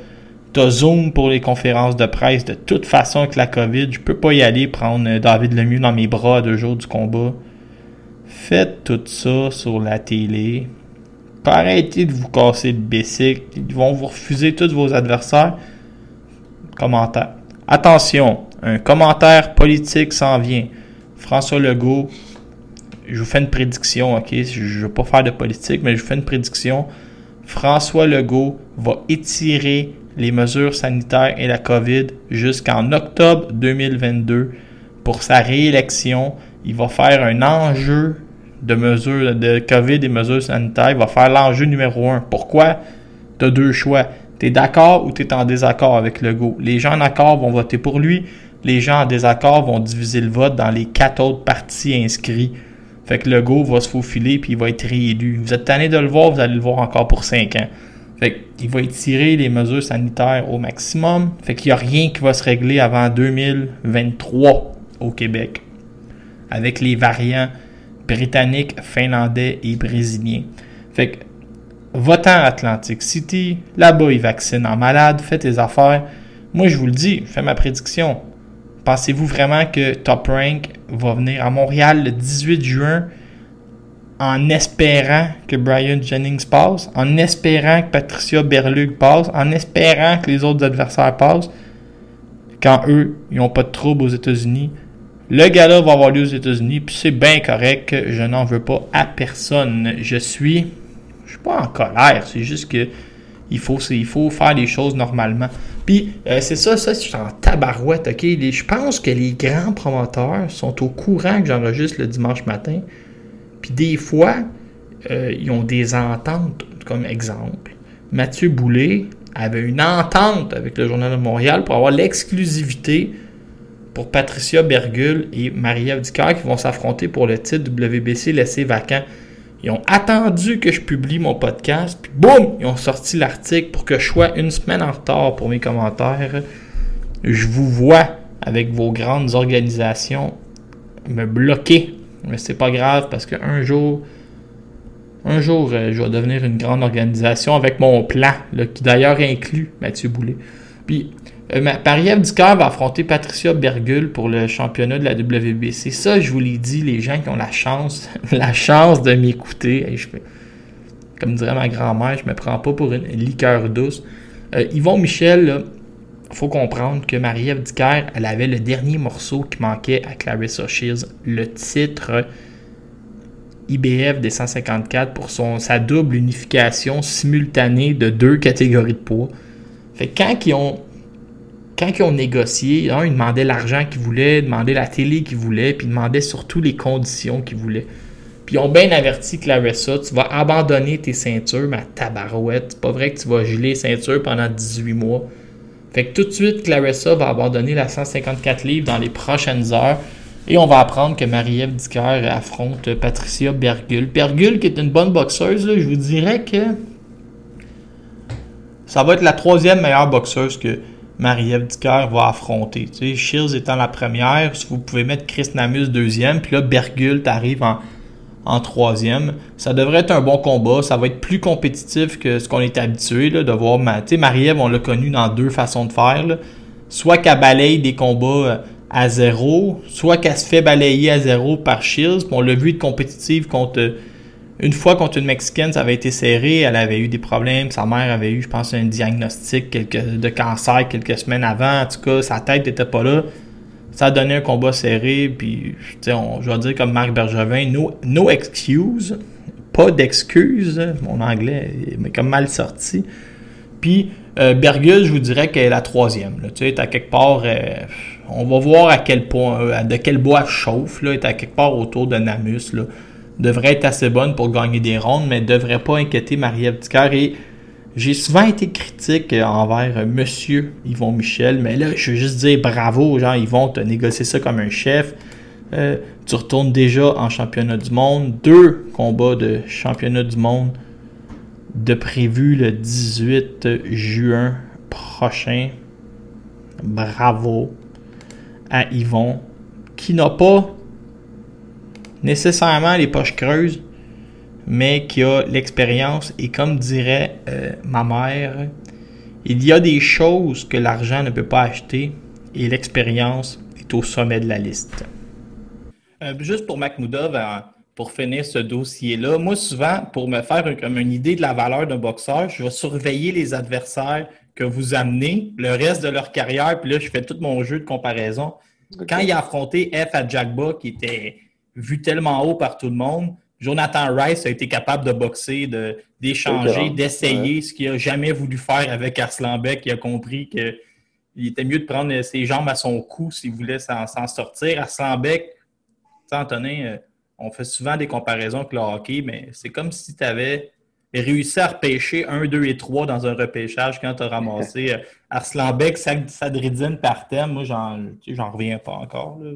t'as Zoom pour les conférences de presse, de toute façon avec la COVID, je peux pas y aller prendre euh, David Lemieux dans mes bras à deux jours du combat. Faites tout ça sur la télé. Arrêtez de vous casser le basic. Ils vont vous refuser tous vos adversaires. Commentaire. Attention, un commentaire politique s'en vient. François Legault, je vous fais une prédiction, ok? Je ne veux pas faire de politique, mais je vous fais une prédiction. François Legault va étirer les mesures sanitaires et la COVID jusqu'en octobre 2022 pour sa réélection. Il va faire un enjeu de mesures de COVID et mesures sanitaires. Va faire l'enjeu numéro un. Pourquoi? Tu as deux choix. Tu es d'accord ou tu es en désaccord avec Legault. Les gens en accord vont voter pour lui. Les gens en désaccord vont diviser le vote dans les quatre autres partis inscrits. Fait que Legault va se faufiler puis il va être réélu. Vous êtes tanné de le voir, vous allez le voir encore pour 5 ans. Fait qu'il va étirer les mesures sanitaires au maximum. Fait qu'il n'y a rien qui va se régler avant 2023 au Québec. Avec les variants britanniques, finlandais et brésiliens. Fait que Va-t'en à Atlantic City, là-bas ils vaccinent en malade, fais tes affaires. Moi je vous le dis, je fais ma prédiction. Pensez-vous vraiment que Top Rank va venir à Montréal le 18 juin en espérant que Brian Jennings passe, en espérant que Patricia Berlug passe, en espérant que les autres adversaires passent, quand eux, ils n'ont pas de trouble aux États-Unis? Le gars-là va avoir lieu aux États-Unis, puis c'est bien correct, je n'en veux pas à personne. Je suis, je suis pas en colère, c'est juste que il faut, il faut faire les choses normalement. Puis euh, c'est ça, ça, je suis en tabarouette, ok? je pense que les grands promoteurs sont au courant que j'enregistre le dimanche matin. Puis des fois, euh, ils ont des ententes, comme exemple. Mathieu Boulay avait une entente avec le Journal de Montréal pour avoir l'exclusivité pour Patricia Bergul et Marie-Ève qui vont s'affronter pour le titre WBC laissé vacant. Ils ont attendu que je publie mon podcast, puis boum, ils ont sorti l'article pour que je sois une semaine en retard pour mes commentaires. Je vous vois avec vos grandes organisations me bloquer mais c'est pas grave parce qu'un jour, un jour, euh, je vais devenir une grande organisation avec mon plan, qui d'ailleurs inclut Mathieu Boulet. Puis, euh, Paris-Ève Ducœur va affronter Patricia Bergul pour le championnat de la WBC. Ça, je vous l'ai dit, les gens qui ont la chance, [LAUGHS] la chance de m'écouter. comme dirait ma grand-mère, je me prends pas pour une liqueur douce. Euh, Yvon Michel, là, faut comprendre que Marie-Ève elle avait le dernier morceau qui manquait à Clarissa Shields, le titre IBF des 154 pour son, sa double unification simultanée de deux catégories de poids. Fait quand ils ont quand ils ont négocié, ils demandaient l'argent qu'ils voulaient, ils la télé qu'ils voulaient, puis ils demandaient surtout les conditions qu'ils voulaient. Puis ils ont bien averti Clarissa, tu vas abandonner tes ceintures, ma tabarouette. C'est pas vrai que tu vas geler les ceintures pendant 18 mois. Fait que tout de suite, Clarissa va abandonner la 154 livres dans les prochaines heures. Et on va apprendre que Marie-Ève Dicker affronte Patricia Bergul. Bergul, qui est une bonne boxeuse, je vous dirais que ça va être la troisième meilleure boxeuse que Marie-Ève Dicker va affronter. Tu sais, Shields étant la première, vous pouvez mettre Chris Namus deuxième, puis là, Bergul t'arrive en troisième. Ça devrait être un bon combat. Ça va être plus compétitif que ce qu'on est habitué de voir. Marie-Ève, on l'a connu dans deux façons de faire. Soit qu'elle balaye des combats euh, à zéro, soit qu'elle se fait balayer à zéro par Shields. on l'a vu être compétitive contre. Une fois contre une Mexicaine, ça avait été serré. Elle avait eu des problèmes. Sa mère avait eu, je pense, un diagnostic de cancer quelques semaines avant. En tout cas, sa tête n'était pas là ça a donné un combat serré, puis on, je vais dire comme Marc Bergevin, no, no excuse, pas d'excuse, mon anglais est comme mal sorti. Puis euh, Bergus, je vous dirais qu'elle est la troisième. Tu sais, à quelque part, euh, on va voir à quel point, euh, de quel bois elle chauffe. Là, est à quelque part autour de Namus. Là. Devrait être assez bonne pour gagner des rondes, mais devrait pas inquiéter Marie-Ève Et j'ai souvent été critique envers Monsieur Yvon Michel, mais là, je veux juste dire bravo, genre, Yvon, te négocié ça comme un chef. Euh, tu retournes déjà en championnat du monde. Deux combats de championnat du monde de prévu le 18 juin prochain. Bravo à Yvon, qui n'a pas nécessairement les poches creuses, mais qui a l'expérience. Et comme dirait euh, ma mère, il y a des choses que l'argent ne peut pas acheter et l'expérience est au sommet de la liste. Euh, juste pour Makhmoudov, pour finir ce dossier-là, moi souvent, pour me faire comme une idée de la valeur d'un boxeur, je vais surveiller les adversaires que vous amenez le reste de leur carrière, puis là, je fais tout mon jeu de comparaison. Quand il a affronté F à Jackba, qui était vu tellement haut par tout le monde, Jonathan Rice a été capable de boxer, d'échanger, d'essayer, ce qu'il n'a jamais voulu faire avec Arslan Beck. Il a compris qu'il était mieux de prendre ses jambes à son cou s'il voulait s'en sortir. Arslan Beck, Antonin, euh, on fait souvent des comparaisons avec le hockey, mais c'est comme si tu avais réussi à repêcher 1, 2 et 3 dans un repêchage quand tu as ramassé euh, Arslan Beck, Sadridine par thème. Moi, j'en reviens pas encore. Là,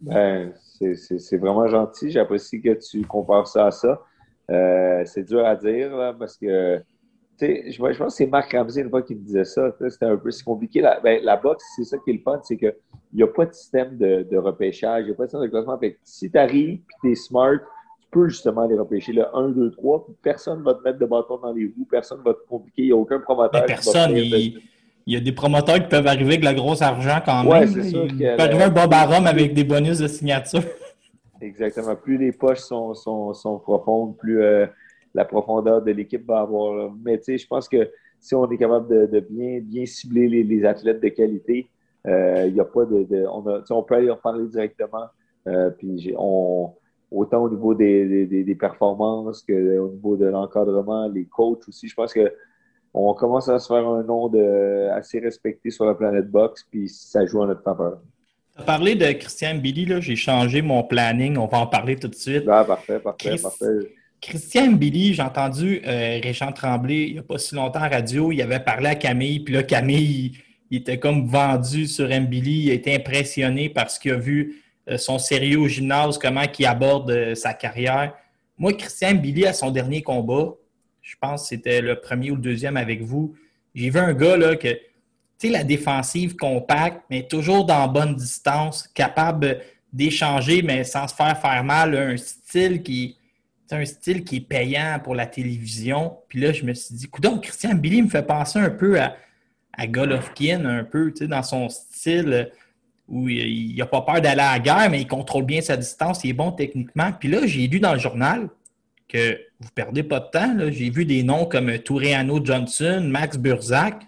ben, c'est vraiment gentil. J'apprécie que tu compares ça à ça. Euh, c'est dur à dire parce que je, pense que c'est Marc Ramsey une fois qui me disait ça. C'était un peu compliqué. La, ben, boxe, c'est ça qui est le fun, c'est qu'il n'y a pas de système de, repêchage, il n'y a pas de système de classement. si tu arrives et tu es smart, peux justement aller repêcher le 1, 2, 3, puis personne ne va te mettre de bâton dans les roues, personne ne va te compliquer, il n'y a aucun promoteur. Mais qui va personne, il, y a des promoteurs qui peuvent arriver avec le gros argent quand Ouais, même. c'est là. sûr il peut arriver un Arum avec des bonus de signature. [LAUGHS] Exactement. Plus les poches sont, sont, sont profondes, plus euh, la profondeur de l'équipe va avoir. là. Mais tu sais, je pense que si on est capable de, de bien, bien cibler les, les athlètes de qualité, euh, il y a pas de. de- on, a- on peut aller en parler directement. euh, puis on, autant au niveau des, des- performances qu'au niveau de l'encadrement, les coachs aussi. Je pense que on commence à se faire un nom de, assez respecté sur la planète box, puis ça joue en notre faveur. Tu as parlé de Christian Billy, là, j'ai changé mon planning, on va en parler tout de suite. Ah, parfait, parfait, Chris- parfait. Christian Billy, j'ai entendu euh, Régent Tremblay il n'y a pas si longtemps à radio, il avait parlé à Camille, puis là, Camille, il, il était comme vendu sur Billy, il a été impressionné parce qu'il a vu son sérieux au gymnase, comment il aborde euh, sa carrière. Moi, Christian Billy, à son dernier combat, je pense que c'était le premier ou le deuxième avec vous, j'ai vu un gars là que, tu sais, la défensive compacte, mais toujours dans bonne distance, capable d'échanger, mais sans se faire faire mal, un style qui un style qui est payant pour la télévision. Puis là, je me suis dit, donc Christian Billy me fait penser un peu à, à Golovkin, un peu, tu sais, dans son style euh, où il n'a pas peur d'aller à la guerre, mais il contrôle bien sa distance, il est bon techniquement. Puis là, j'ai lu dans le journal que vous ne perdez pas de temps. J'ai vu des noms comme Touréano Johnson, Max Burzak.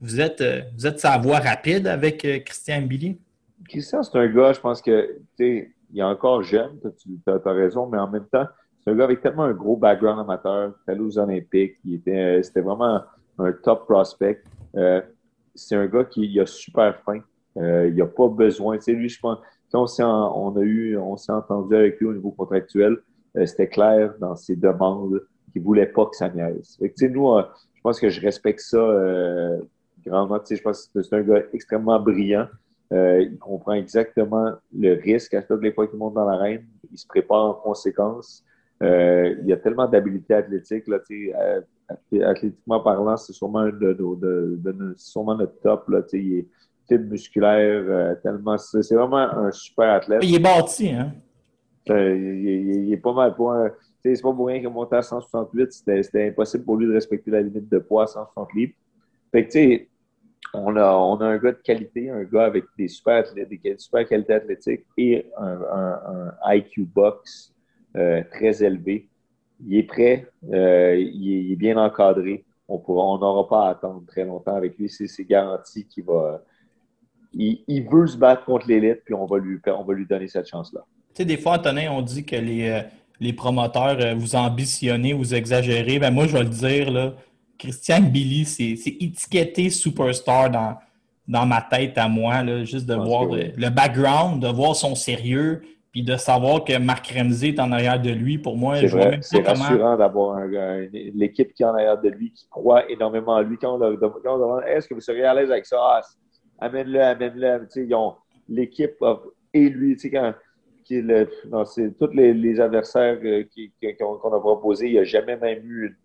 Vous êtes, euh, vous êtes sa voie rapide avec euh, Christian Billy? Christian, c'est un gars, je pense que, il est encore jeune, tu as, raison, mais en même temps, c'est un gars avec tellement un gros background amateur, il est allé aux Olympiques, euh, c'était vraiment un top prospect. C'est un gars qui a super faim. Euh, il n'a pas besoin. Sais, lui, je pense, on on a eu, on s'est entendu avec lui au niveau contractuel, euh, c'était clair dans ses demandes qu'il ne voulait pas que ça niaise. Fait que, nous, euh, je pense que je respecte ça euh, grandement. Tu sais, je pense que c'est un gars extrêmement brillant. Euh, il comprend exactement le risque à toutes les fois qu'il monte dans l'arène. Il se prépare en conséquence. Il y a tellement d'habiletés athlétiques. Là, athlétiquement parlant, c'est sûrement, de, de- de c'est sûrement notre top. Là, il est fibre musculaire, euh, tellement. C'est vraiment un super athlète. Il est bâti, hein? Euh, il, il- il est pas mal pour un. tu sais, C'est pas pour rien qu'il est monté à 168. C'était impossible pour lui de respecter la limite de poids à 160 livres. Fait que, tu sais, on a, on a un gars de qualité, un gars avec des super, athlètes, des super qualités athlétiques et un, un- un IQ box euh, très élevé. Il est prêt, euh, il, est, il est bien encadré. On pourra, on n'aura pas à attendre très longtemps avec lui. C'est c'est garanti qu'il va. Il, il veut se battre contre l'élite, puis on va lui, on va lui donner cette chance-là. Tu sais, des fois, Antonin, on dit que les, euh, les promoteurs, euh, vous ambitionnez, vous exagérez. Ben moi, je vais le dire, là, Christian Billy, c'est étiqueté superstar dans, dans ma tête à moi, là, juste de voir le, background, de voir son sérieux, puis de savoir que Marc Ramsey est en arrière de lui. Pour moi, C'est je vois même c'est rassurant d'avoir un l'équipe qui est en arrière de lui, qui croit énormément en lui. Quand on, leur dem- quand on demande est-ce que vous seriez à l'aise avec ça, Ah, amène-le, amène-le. Ils ont l'équipe et lui, tu sais, quand qui est le- non, c'est tous les, les adversaires euh, qui- qui- qu'on qu'on a proposés, il n'y a jamais même eu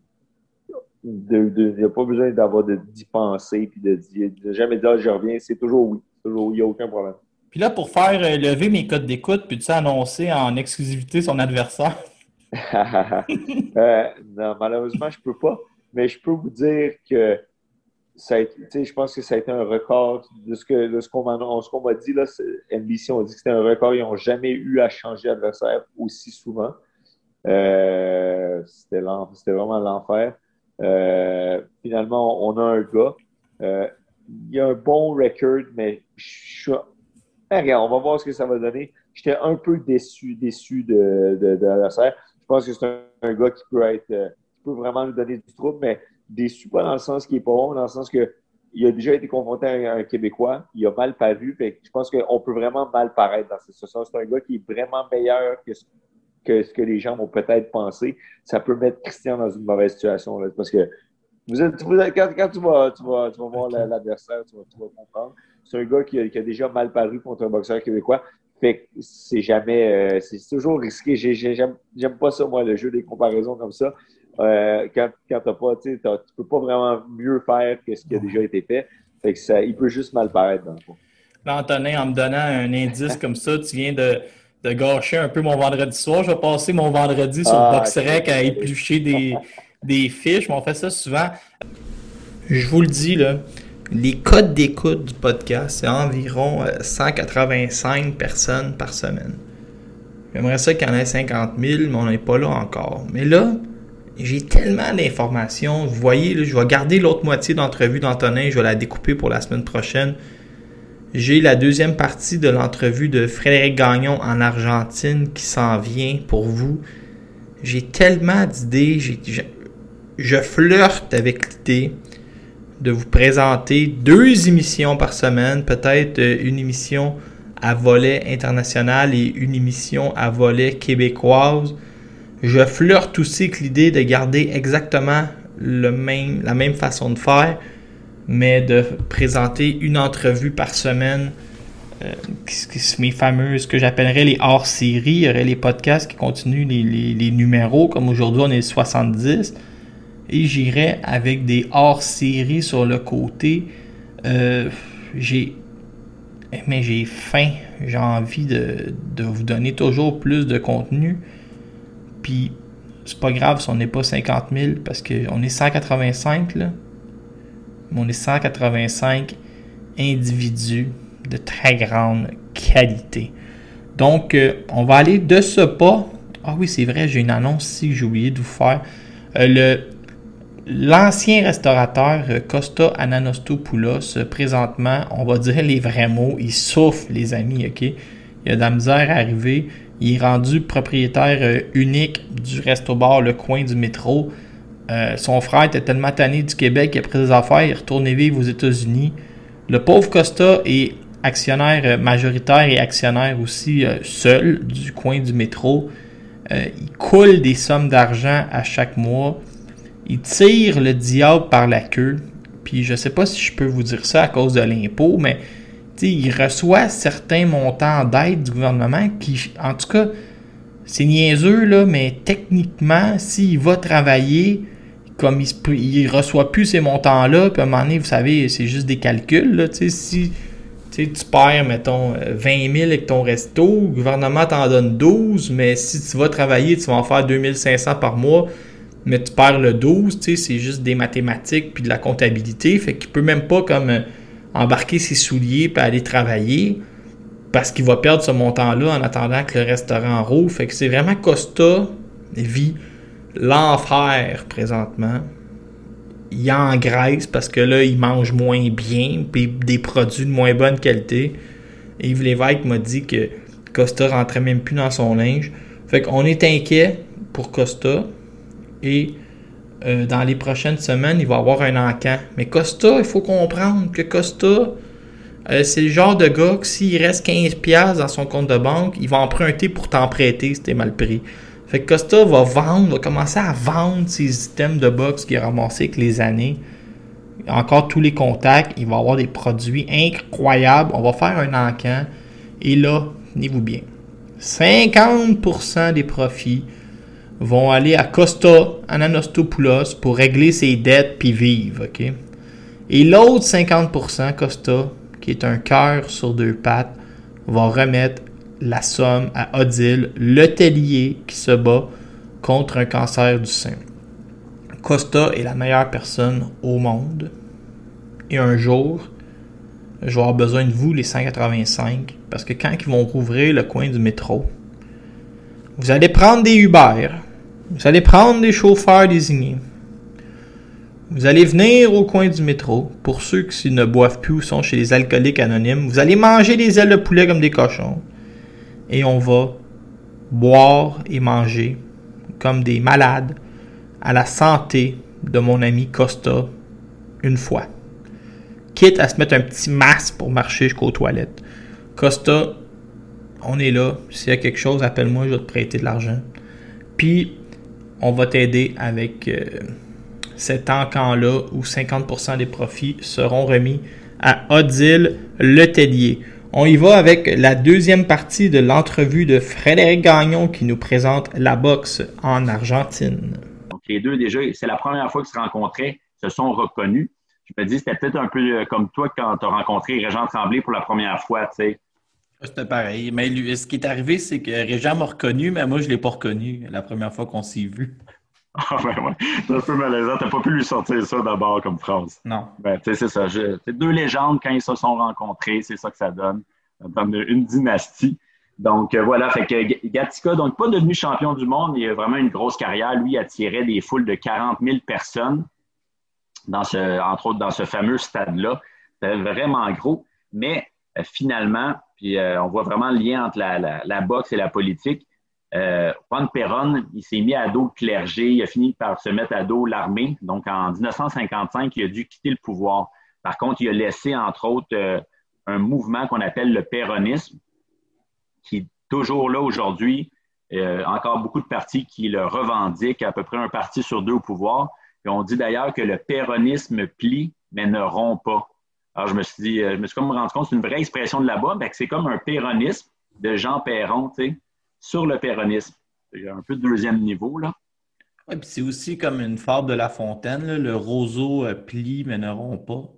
il n'y a pas besoin d'avoir de- d'y penser puis de, dire- de jamais dire Ah, je reviens. C'est toujours oui. Toujours il n'y a aucun problème. Puis là, pour faire euh, lever mes codes d'écoute, puis tu sais, annoncer en exclusivité son adversaire? [LAUGHS] [LAUGHS] Euh, non, malheureusement, je peux pas. Mais je peux vous dire que je pense que ça a été un record de ce qu'on m'a dit là. NBC on dit que c'était un record. Ils n'ont jamais eu à changer d'adversaire aussi souvent. Euh, c'était vraiment l'enfer. Euh, finalement, on a un gars. Euh, il a un bon record, mais je ah, regarde, on va voir ce que ça va donner. J'étais un peu déçu, déçu de l'adversaire. Je pense que c'est un, un gars qui peut être, euh, qui peut vraiment nous donner du trouble, mais déçu pas dans le sens qu'il est pas bon, dans le sens que il a déjà été confronté à un, Québécois, il a mal paru, fait je pense qu'on peut vraiment mal paraître dans ce sens. C'est un gars qui est vraiment meilleur que ce que, ce que les gens vont peut-être penser. Ça peut mettre Christian dans une mauvaise situation, là, parce que vous êtes, vous êtes- quand, quand tu, vas, tu, vas, tu vas voir la- l'adversaire, tu vas, tu vas comprendre. C'est un gars qui a, qui a déjà mal paru contre un boxeur québécois. Fait que c'est jamais, euh, c'est toujours risqué. J'ai- j'ai- J'aime j'aime pas ça, moi, le jeu des comparaisons comme ça. Euh, quand quand t'as pas, tu tu peux pas vraiment mieux faire que ce qui a déjà été fait. Fait que ça, il peut juste mal paraître dans le fond. Là, Antonin, en me donnant un indice comme ça, tu viens de, de gâcher un peu mon vendredi soir. Je vais passer mon vendredi sur Ah, BoxRec à ok. éplucher des, des fiches, mais on fait ça souvent. Je vous le dis, là, les codes d'écoute du podcast, c'est environ euh, 185 personnes par semaine. J'aimerais ça qu'il y en ait 50 000, mais on n'est pas là encore. Mais là, j'ai tellement d'informations. Vous voyez, je vais garder l'autre moitié d'entrevue d'Antonin, je vais la découper pour la semaine prochaine. J'ai la deuxième partie de l'entrevue de Frédéric Gagnon en Argentine qui s'en vient pour vous. J'ai tellement d'idées, je flirte avec l'idée de vous présenter deux émissions par semaine, peut-être euh, une émission à volet international et une émission à volet québécoise. Je flirte aussi avec l'idée de garder exactement la même façon de faire, mais de présenter une entrevue par semaine. euh, mes que j'appellerais les hors-séries. Il y aurait les podcasts qui continuent les, numéros, comme aujourd'hui on est 70. Et j'irais avec des hors-séries sur le côté. Euh, j'ai mais j'ai faim. J'ai envie de vous donner toujours plus de contenu. Puis, c'est pas grave si on n'est pas 50 000 parce qu'on est 185 là. Mais on est 185 individus de très grande qualité. Donc, euh, on va aller de ce pas. Ah oui, c'est vrai, j'ai une annonce ici que j'ai oublié de vous faire. Euh, le, L'ancien restaurateur euh, Costa Ananostopoulos, présentement, on va dire les vrais mots, il souffle, les amis, ok? Il a de la misère à arriver. Il est rendu propriétaire euh, unique du resto-bar Le Coin du métro. Euh, son frère était tellement tanné du Québec qu'il a pris des affaires, il est retourné vivre aux États-Unis. Le pauvre Costa est actionnaire euh, majoritaire et actionnaire aussi seul du coin du métro. Il coule des sommes d'argent à chaque mois. Il tire le diable par la queue. Puis je sais pas si je peux vous dire ça à cause de l'impôt, mais il reçoit certains montants d'aide du gouvernement qui, en tout cas, c'est niaiseux, mais techniquement, s'il va travailler, comme il, il reçoit plus ces montants-là, puis à un moment donné, vous savez, c'est juste des calculs, là, tu sais, si tu perds, mettons, euh, 20 000 avec ton resto, le gouvernement t'en donne 12, mais si tu vas travailler, tu vas en faire 2500 par mois, mais tu perds le 12, tu sais, c'est juste des mathématiques puis de la comptabilité, fait qu'il peut même pas comme embarquer ses souliers puis aller travailler parce qu'il va perdre ce montant-là en attendant que le restaurant roule. Fait que c'est vraiment Costa vit l'enfer présentement. Il engraisse parce que là, il mange moins bien, puis des produits de moins bonne qualité. Yves Lévesque m'a dit que Costa rentrait même plus dans son linge. Fait qu'on est inquiet pour Costa. Et euh, dans les prochaines semaines, il va avoir un encan. Mais Costa, il faut comprendre que Costa, euh, c'est le genre de gars que s'il reste 15$ dans son compte de banque, il va emprunter pour t'en prêter si t'es mal pris. Fait que Costa va vendre, va commencer à vendre ses items de boxe qu'il a ramassés avec les années. Encore tous les contacts, il va avoir des produits incroyables. On va faire un encan. Et là, tenez-vous bien. 50% des profits vont aller à Costa Ananostopoulos pour régler ses dettes puis vivre, OK? Et l'autre 50%, Costa, qui est un cœur sur deux pattes, va remettre la somme à Odile, le tellier qui se bat contre un cancer du sein. Costa est la meilleure personne au monde. Et un jour, je vais avoir besoin de vous, les 185, parce que quand ils vont rouvrir le coin du métro, vous allez prendre des Uber, vous allez prendre des chauffeurs désignés, vous allez venir au coin du métro, pour ceux qui ne boivent plus ou sont chez les alcooliques anonymes, vous allez manger des ailes de poulet comme des cochons, et on va boire et manger comme des malades à la santé de mon ami Costa une fois. Quitte à se mettre un petit masque pour marcher jusqu'aux toilettes. Costa, on est là. S'il y a quelque chose, appelle-moi, je vais te prêter de l'argent. Puis, on va t'aider avec euh, cet encan-là où 50% des profits seront remis à Odile Letellier. On y va avec la deuxième partie de l'entrevue de Frédéric Gagnon qui nous présente la boxe en Argentine. Donc, les deux, déjà, c'est la première fois qu'ils se rencontraient, se sont reconnus. Je me dis, c'était peut-être un peu euh, comme toi quand tu as rencontré Régent Tremblay pour la première fois, tu sais. C'était pareil. Mais lui, ce qui est arrivé, c'est que Régent m'a reconnu, mais moi, je ne l'ai pas reconnu la première fois qu'on s'est vu. [LAUGHS] Ah ben ouais, c'est un peu malaisant. T'as pas pu lui sortir ça d'abord comme phrase. Non. Ben, tu sais, c'est ça. Je- c'est deux légendes, quand ils se sont rencontrés, c'est ça que ça donne. Ça donne une dynastie. Donc, euh, voilà. Fait que Gatica, donc pas devenu champion du monde, il a vraiment une grosse carrière. Lui, il attirait des foules de 40 000 personnes, dans ce, entre autres dans ce fameux stade-là. C'était vraiment gros. Mais euh, finalement, puis euh, on voit vraiment le lien entre la, boxe et la politique. Euh, Juan Perón, il s'est mis à dos le clergé, il a fini par se mettre à dos l'armée. Donc, en 1955, il a dû quitter le pouvoir. Par contre, il a laissé, entre autres, euh, un mouvement qu'on appelle le péronisme, qui est toujours là aujourd'hui. Encore beaucoup de partis qui le revendiquent, à peu près un parti sur deux au pouvoir. On dit d'ailleurs que le péronisme plie, mais ne rompt pas. Alors, je me suis dit, euh, je me suis comme rendu compte, c'est une vraie expression de là-bas, que c'est comme un péronisme de Jean Perron, tu sais, sur le péronisme. Il y a un peu de deuxième niveau, là. Ouais, puis c'est aussi comme une fable de La Fontaine, là, le roseau euh, plie mais ne rompt pas.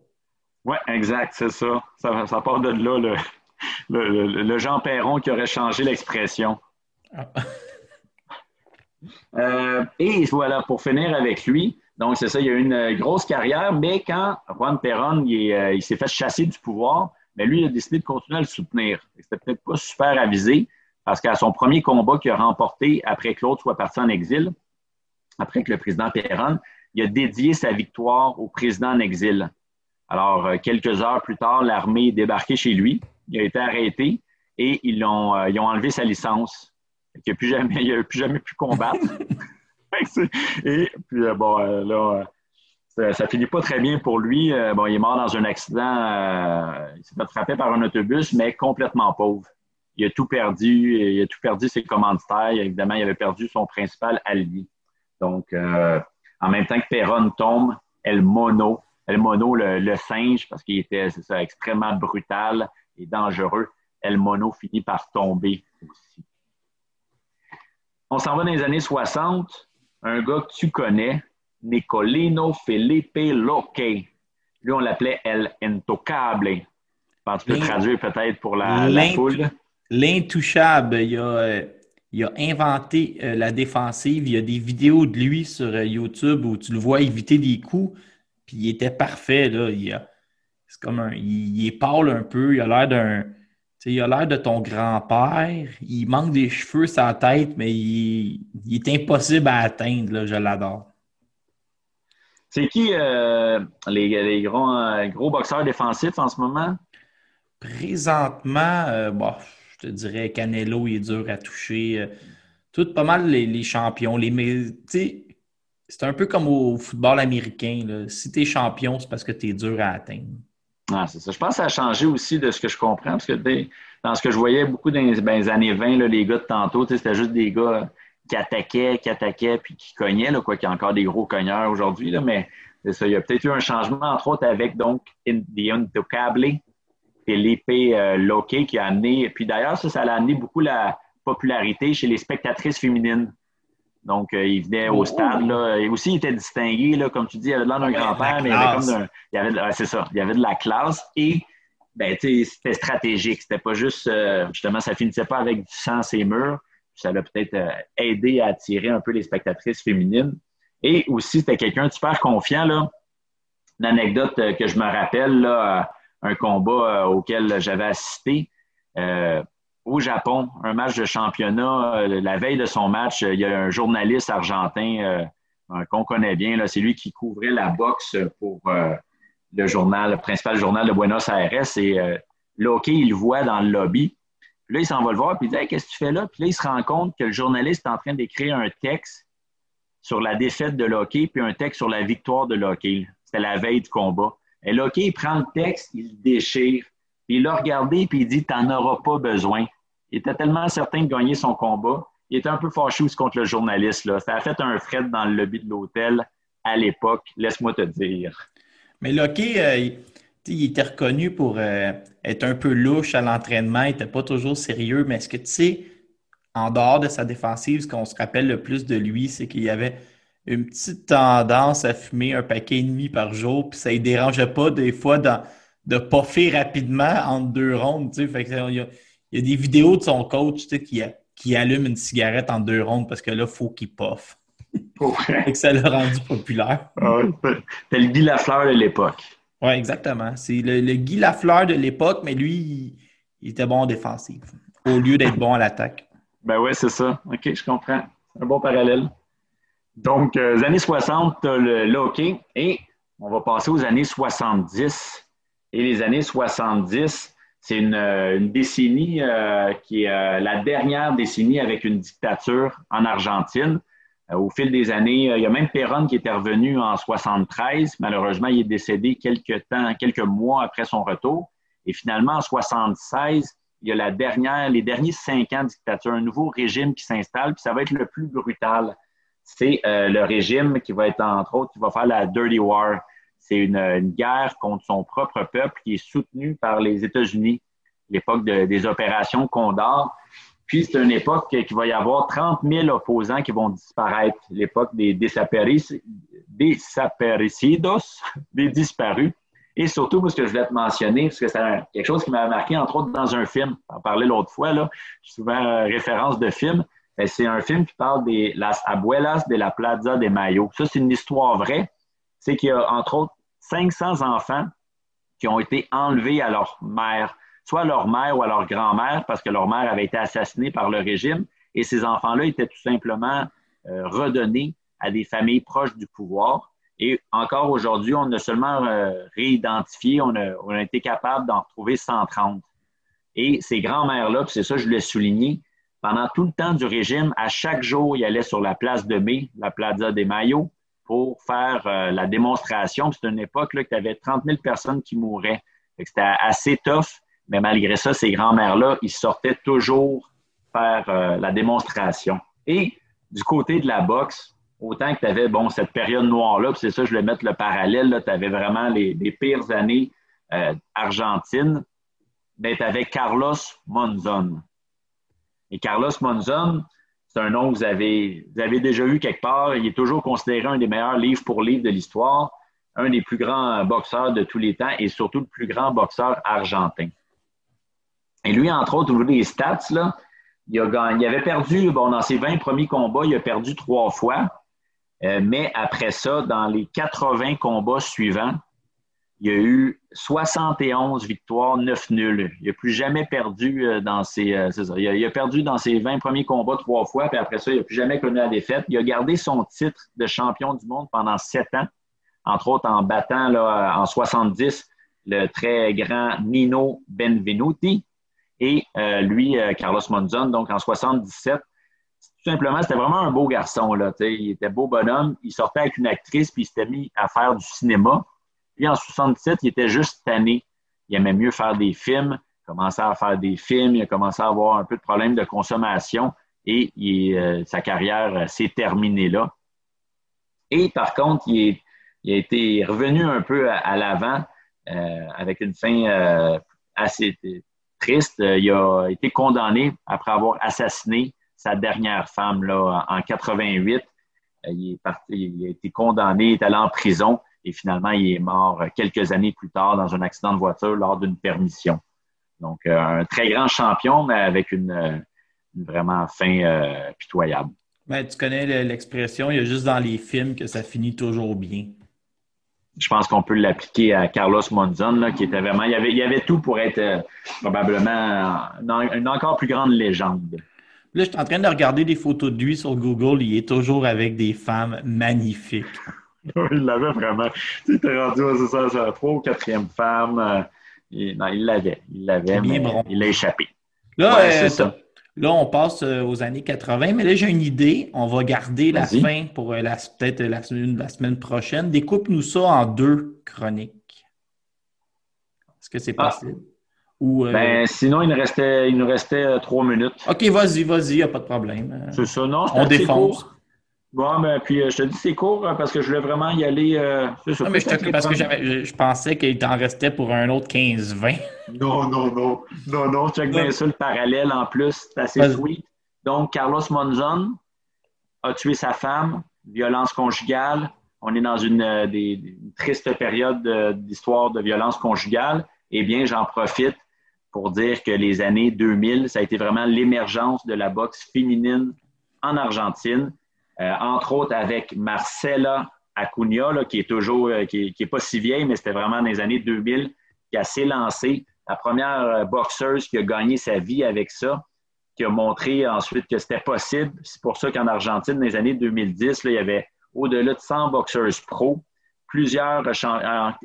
Oui, exact, c'est ça. ça. ça part de là, le, le, le- le Jean Perron qui aurait changé l'expression. Ah. Euh, et voilà, pour finir avec lui, donc c'est ça, il a eu une euh, grosse carrière, mais quand Juan il, est, euh, il s'est fait chasser du pouvoir, mais lui, il a décidé de continuer à le soutenir. C'était peut-être pas super avisé, parce qu'à son premier combat qu'il a remporté après que l'autre soit parti en exil, après que le président Perón, il a dédié sa victoire au président en exil. Alors, euh, quelques heures plus tard, l'armée est débarquée chez lui. Il a été arrêté et ils, ont enlevé sa licence. Qu'il n'a plus jamais, [LAUGHS] il a plus jamais pu combattre. [LAUGHS] Et puis, euh, bon, euh, là, euh, ça, ça finit pas très bien pour lui. Bon, il est mort dans un accident. il s'est fait frapper par un autobus, mais complètement pauvre. Il a tout perdu. Il a tout perdu ses commanditaires. Évidemment, il avait perdu son principal allié. Donc, en même temps que Perron tombe, El Mono, El Mono, le, singe, parce qu'il était, ça, extrêmement brutal et dangereux, El Mono finit par tomber aussi. On s'en va dans les années 60. Un gars que tu connais, Nicolino Felipe Loque. Lui, on l'appelait El Intocable. Tu peux traduire peut-être pour la, foule? L'intouchable, il a, euh, il a inventé euh, la défensive. Il y a des vidéos de lui sur euh, YouTube où tu le vois éviter des coups, puis il était parfait. Là. Il a- c'est comme un, il, il est pâle un peu. Il a l'air d'un. Il a l'air de ton grand-père. Il manque des cheveux sur la tête, mais il, il est impossible à atteindre. Là. Je l'adore. C'est qui euh, les, les gros, euh, gros boxeurs défensifs en ce moment? Présentement, euh, bon, je te dirais Canelo, il est dur à toucher. Tout pas mal les, les champions. Les, c'est un peu comme au football américain. là. Si tu es champion, c'est parce que tu es dur à atteindre. Ah, c'est ça. Je pense que ça a changé aussi de ce que je comprends, parce que dans ce que je voyais beaucoup dans les, ben, années 20, là, les gars de tantôt, c'était juste des gars qui attaquaient, qui attaquaient, puis qui cognaient, là, quoi qu'il y a encore des gros cogneurs aujourd'hui, mais ça. Il y a peut-être eu un changement, entre autres, avec donc The et l'épée euh, qui a amené. Puis d'ailleurs, ça, ça a amené beaucoup la popularité chez les spectatrices féminines. Donc, euh, il venait au stade, là. Et aussi, il était distingué, là, comme tu dis, il avait l'air d'un grand-père, mais il avait comme d'un. Il y avait de- ouais, c'est ça. Il y avait de la classe et ben, c'était stratégique. C'était pas juste euh, justement, ça finissait pas avec du sang ses murs. Ça l'a peut-être euh, aidé à attirer un peu les spectatrices féminines. Et aussi, c'était quelqu'un de super confiant. Là. Une anecdote euh, que je me rappelle, là, euh, un combat euh, auquel j'avais assisté. euh, au Japon, un match de championnat, euh, la veille de son match, euh, il y a un journaliste argentin euh, qu'on connaît bien. C'est lui qui couvrait la boxe pour le journal, le principal journal de Buenos Aires. Et OK, il le voit dans le lobby. Puis là, il s'en va le voir, puis il dit Qu'est-ce que tu fais là? Puis là, il se rend compte que le journaliste est en train d'écrire un texte sur la défaite de Loki, puis un texte sur la victoire de Loki. C'était la veille du combat. Et Loki, il prend le texte, il le déchire, il l'a regardé, puis il dit T'en auras pas besoin. Il était tellement certain de gagner son combat. Il était un peu fâché contre le journaliste. Là. Ça a fait un fret dans le lobby de l'hôtel à l'époque, laisse-moi te dire. Mais Loki, euh, il, était reconnu pour euh, être un peu louche à l'entraînement. Il n'était pas toujours sérieux. Mais est-ce que tu sais, en dehors de sa défensive, ce qu'on se rappelle le plus de lui, c'est qu'il avait une petite tendance à fumer un paquet et demi par jour, puis ça ne dérangeait pas des fois dans- de poffer rapidement entre deux rondes. tu sais. Fait que, il, il y a des vidéos de son coach tu sais, qui, qui allume une cigarette en deux rondes parce que là, il faut qu'il poffe. Et [LAUGHS] que ça l'a rendu populaire. Ah C'était le Guy Lafleur de l'époque. Oui, exactement. C'est le, le Guy Lafleur de l'époque, mais lui, il, il était bon en défensive au lieu d'être bon à l'attaque. Ben ouais, c'est ça. OK, je comprends. C'est un bon parallèle. Donc, euh, les années 60, t'as le, le hockey et on va passer aux années 70. Et les années 70, c'est une, euh, une décennie euh, qui est euh, la dernière décennie avec une dictature en Argentine. Euh, au fil des années, euh, il y a même Perron qui était revenu en 73. Malheureusement, il est décédé quelques temps, quelques mois après son retour. Et finalement, en 76, il y a la dernière, les derniers cinq ans de dictature, un nouveau régime qui s'installe, puis ça va être le plus brutal. C'est le régime qui va être, entre autres, qui va faire la Dirty War. C'est une, guerre contre son propre peuple qui est soutenue par les États-Unis, l'époque de- des opérations Condor. Puis c'est une époque qui va y avoir 30 000 opposants qui vont disparaître, l'époque des desaparecidos, des disparus. Et surtout, parce que je voulais te mentionner, parce que c'est quelque chose qui m'avait marqué, entre autres, dans un film. On parlait l'autre fois, là. souvent euh, référence de film. Ben, C'est un film qui parle des Las Abuelas de la Plaza de Mayo. Ça, c'est une histoire vraie. C'est qu'il y a, entre autres, 500 enfants qui ont été enlevés à leur mère, soit à leur mère ou à leur grand-mère, parce que leur mère avait été assassinée par le régime. Et ces enfants-là étaient tout simplement euh, redonnés à des familles proches du pouvoir. Et encore aujourd'hui, on a seulement euh, réidentifié, on a, été capable d'en retrouver 130. Et ces grands-mères-là, c'est ça je voulais souligner, pendant tout le temps du régime, à chaque jour, ils allaient sur la place de mai, la Plaza des Maillots, pour faire euh, la démonstration. C'est une époque là, que tu avais 30 000 personnes qui mouraient. C'était assez tough, mais malgré ça, ces grands-mères-là, ils sortaient toujours faire euh, la démonstration. Et du côté de la boxe, autant que tu avais bon, cette période noire-là, c'est ça, je vais mettre le parallèle, tu avais vraiment les, les pires années euh, argentines, ben, tu avais Carlos Monzon. Et Carlos Monzon, c'est un nom que vous avez, déjà eu quelque part. Il est toujours considéré un des meilleurs livres pour livre de l'histoire, un des plus grands boxeurs de tous les temps et surtout le plus grand boxeur argentin. Et lui, entre autres, au niveau des stats, là, il avait perdu, bon, dans ses 20 premiers combats, il a perdu trois fois. Euh, mais après ça, dans les 80 combats suivants, il a eu 71 victoires, 9 nuls. Il n'a plus jamais perdu euh, dans ses. euh. Il, a, perdu dans ses 20 premiers combats trois fois, puis après ça, il n'a plus jamais connu la défaite. Il a gardé son titre de champion du monde pendant sept ans, entre autres en battant en 70 le très grand Nino Benvenuti et euh, lui, Carlos Monzon, donc en 77. Tout simplement, c'était vraiment un beau garçon. Il était beau bonhomme. Il sortait avec une actrice, puis il s'était mis à faire du cinéma. En 77, il était juste tanné. Il aimait mieux faire des films, commençait à faire des films, il a commencé à avoir un peu de problèmes de consommation et euh, sa carrière euh, s'est terminée là. Et par contre, il, est- a été revenu un peu à, l'avant euh, avec une fin assez triste. Il a été condamné après avoir assassiné sa dernière femme là, en 88. Euh, Il, est parti, il a été condamné, il est allé en prison et finalement, il est mort euh, quelques années plus tard dans un accident de voiture lors d'une permission. Donc, euh, un très grand champion, mais avec une, euh, une vraiment fin euh, pitoyable. Ben, tu connais le- l'expression, il y a juste dans les films que ça finit toujours bien. Je pense qu'on peut l'appliquer à Carlos Monzon, là, qui était vraiment. Il y avait, il y avait tout pour être probablement une, une encore plus grande légende. Là, je suis en train de regarder des photos de lui sur Google. Il est toujours avec des femmes magnifiques. [LAUGHS] il l'avait vraiment. Tu sais, rendu à c'est ça, sa trois ou quatrième femme. euh, il- non, il l'avait. Il l'avait, mais il l'a échappé. Là, Ouais, euh, c'est ça. là, on passe euh, aux années 80, mais là, j'ai une idée. On va garder la fin pour la- peut-être la, semaine- la semaine prochaine. Découpe-nous ça en deux chroniques. Est-ce que c'est Ah. possible? Ou, euh, Ben, sinon, il nous restait, il nous restait trois minutes. OK, vas-y, vas-y, il n'y a pas de problème. C'est ça, non? On défonce. court. Bon, ben, puis euh, je te dis c'est court hein, parce que je voulais vraiment y aller. euh, Ah, mais je te- parce que 30. j'avais- je, je pensais qu'il t'en restait pour un autre 15-20. [LAUGHS] Non, non, non. Non, non, check bien ça, le parallèle en plus. C'est assez sweet. Donc, Carlos Monzon a tué sa femme, violence conjugale. On est dans une, euh, des- une triste période de- d'histoire de violence conjugale. Eh bien, j'en profite pour dire que les années 2000, ça a été vraiment l'émergence de la boxe féminine en Argentine, euh, entre autres avec Marcela Acuna, qui est toujours, euh, qui, est, pas si vieille, mais c'était vraiment dans les années 2000 qui a s'élancé. La première euh, boxeuse qui a gagné sa vie avec ça, qui a montré ensuite que c'était possible. C'est pour ça qu'en Argentine, dans les années 2010, là, il y avait au-delà de 100 boxeuses pro. Plusieurs,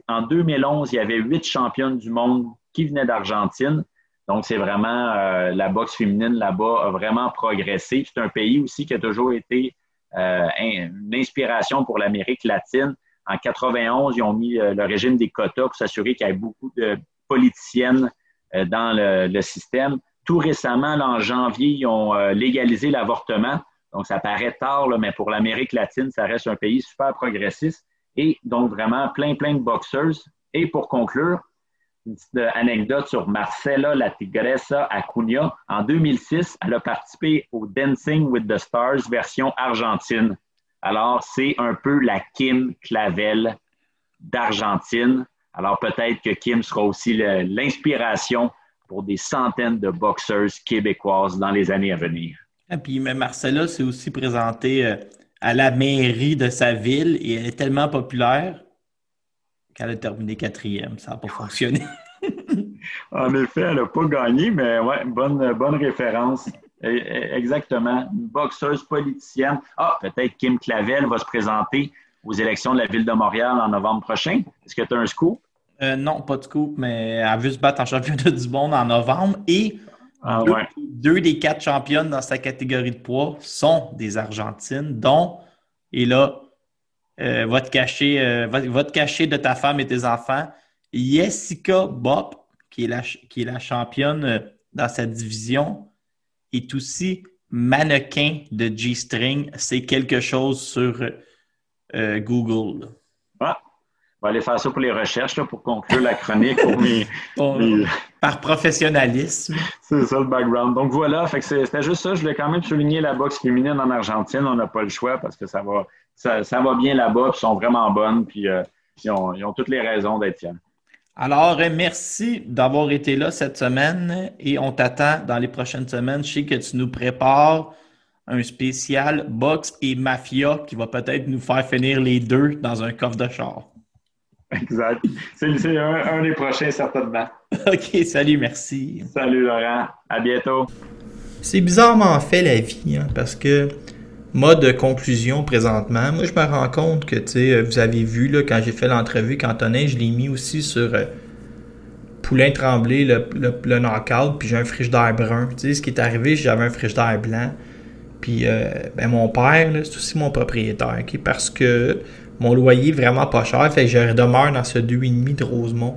en 2011, il y avait huit championnes du monde qui venaient d'Argentine. Donc, c'est vraiment la boxe féminine là-bas a vraiment progressé. C'est un pays aussi qui a toujours été euh, une inspiration pour l'Amérique latine. En 91, ils ont mis euh, le régime des quotas pour s'assurer qu'il y ait beaucoup de politiciennes dans le, système. Tout récemment, en janvier, ils ont légalisé l'avortement. Donc, ça paraît tard, mais pour l'Amérique latine, ça reste un pays super progressiste. Et donc, vraiment, plein, plein de boxeuses. Et pour conclure, une petite anecdote sur Marcela La Tigresa Acuna. En 2006, elle a participé au Dancing with the Stars version argentine. Alors, c'est un peu la Kim Clavel d'Argentine. Alors, peut-être que Kim sera aussi l'inspiration pour des centaines de boxeuses québécoises dans les années à venir. Et ah, puis, Marcella s'est aussi présentée euh, à la mairie de sa ville et elle est tellement populaire qu'elle a terminé quatrième. Ça n'a pas fonctionné. [LAUGHS] en effet, elle n'a pas gagné, mais ouais, bonne, bonne référence. Exactement. Une boxeuse politicienne. Ah, peut-être Kim Clavel va se présenter aux élections de la ville de Montréal en novembre prochain. Est-ce que tu as un scoop? Euh, non, pas de scoop, mais elle a vu se battre en championnat du monde en novembre et ah, deux, des quatre championnes dans sa catégorie de poids sont des Argentines, dont, et là, euh, va, te cacher, euh, va, te cacher de ta femme et tes enfants. Jessica Bop, qui est la, qui est la championne euh, dans sa division, est aussi mannequin de G-String. C'est quelque chose sur Google. Ah, on va aller faire ça pour les recherches, pour conclure la chronique. [LAUGHS] Par professionnalisme. C'est ça le background. Donc voilà, c'était juste ça. Je voulais quand même souligner la boxe féminine en Argentine. On n'a pas le choix parce que ça va, ça, va bien là-bas, puis sont vraiment bonnes, puis euh, ils, ont, toutes les raisons d'être fiers. Alors, euh, merci d'avoir été là cette semaine et on t'attend dans les prochaines semaines. Je sais que tu nous prépares un spécial boxe et mafia qui va peut-être nous faire finir les deux dans un coffre de char. Exact. C'est un, un, des prochains, certainement. [LAUGHS] OK, salut, merci. Salut, Laurent. À bientôt. C'est bizarrement fait, la vie, hein, parce que mode conclusion présentement. Moi, je me rends compte que, tu sais, vous avez vu, là, quand j'ai fait l'entrevue Cantonais, je l'ai mis aussi sur euh, Poulain Tremblay, le, le, knockout, puis j'ai un frigidaire brun. Tu sais, ce qui est arrivé, j'avais un frigidaire blanc. Puis, euh, ben, mon père, c'est aussi mon propriétaire? Parce que mon loyer est vraiment pas cher, fait que je demeure dans ce 2,5 de Rosemont.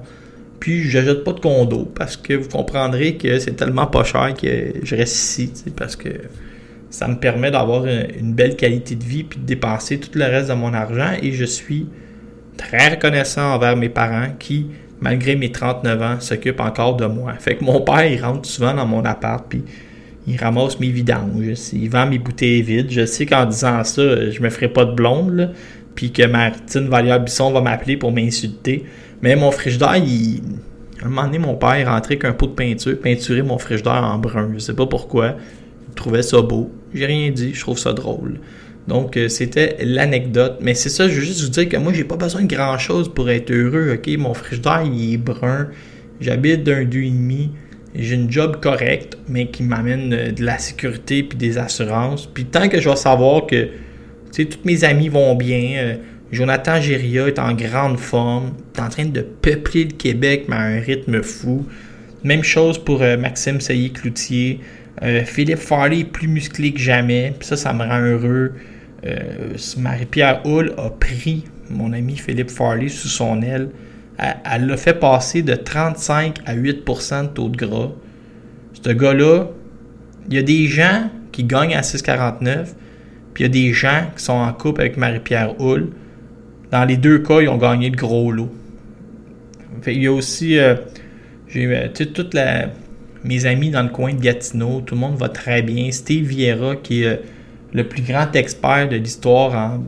Puis je jette pas de condo parce que vous comprendrez que c'est tellement pas cher que je reste ici, parce que ça me permet d'avoir une, belle qualité de vie puis de dépenser tout le reste de mon argent et je suis très reconnaissant envers mes parents qui, malgré mes 39 ans, s'occupent encore de moi. Fait que mon père, il rentre souvent dans mon appart puis il ramasse mes vidanges, il vend mes bouteilles vides. Je sais qu'en disant ça, je me ferai pas de blonde, puis que Martine Vallière-Bisson va m'appeler pour m'insulter. Mais mon frigidaire, il... À un moment donné, mon père est rentré avec un pot de peinture, peinturer mon frigidaire en brun. Je sais pas pourquoi. Il trouvait ça beau. J'ai rien dit, je trouve ça drôle. Donc, euh, c'était l'anecdote. Mais c'est ça, je veux juste vous dire que moi, j'ai pas besoin de grand chose pour être heureux. OK, mon frigidaire, il est brun. J'habite d'un demi. J'ai une job correcte, mais qui m'amène euh, de la sécurité puis des assurances. Puis tant que je vais savoir que tu sais, tous mes amis vont bien. Euh, Jonathan Géria est en grande forme. Est en train de peupler le Québec, mais à un rythme fou. Même chose pour Maxime Saillé-Cloutier. Euh, Philippe Farley est plus musclé que jamais. ça, ça me rend heureux. Marie-Pierre Hull a pris mon ami Philippe Farley sous son aile. Elle l'a fait passer de 35 à 8% de taux de gras. Ce gars-là, il y a des gens qui gagnent à 6,49 puis il y a des gens qui sont en couple avec Marie-Pierre Hull. Dans les deux cas, ils ont gagné le gros lot. il y a aussi. Euh, j'ai euh, toutes mes amis dans le coin de Gatineau. Tout le monde va très bien. Steve Vieira, qui est euh, le plus grand expert de l'histoire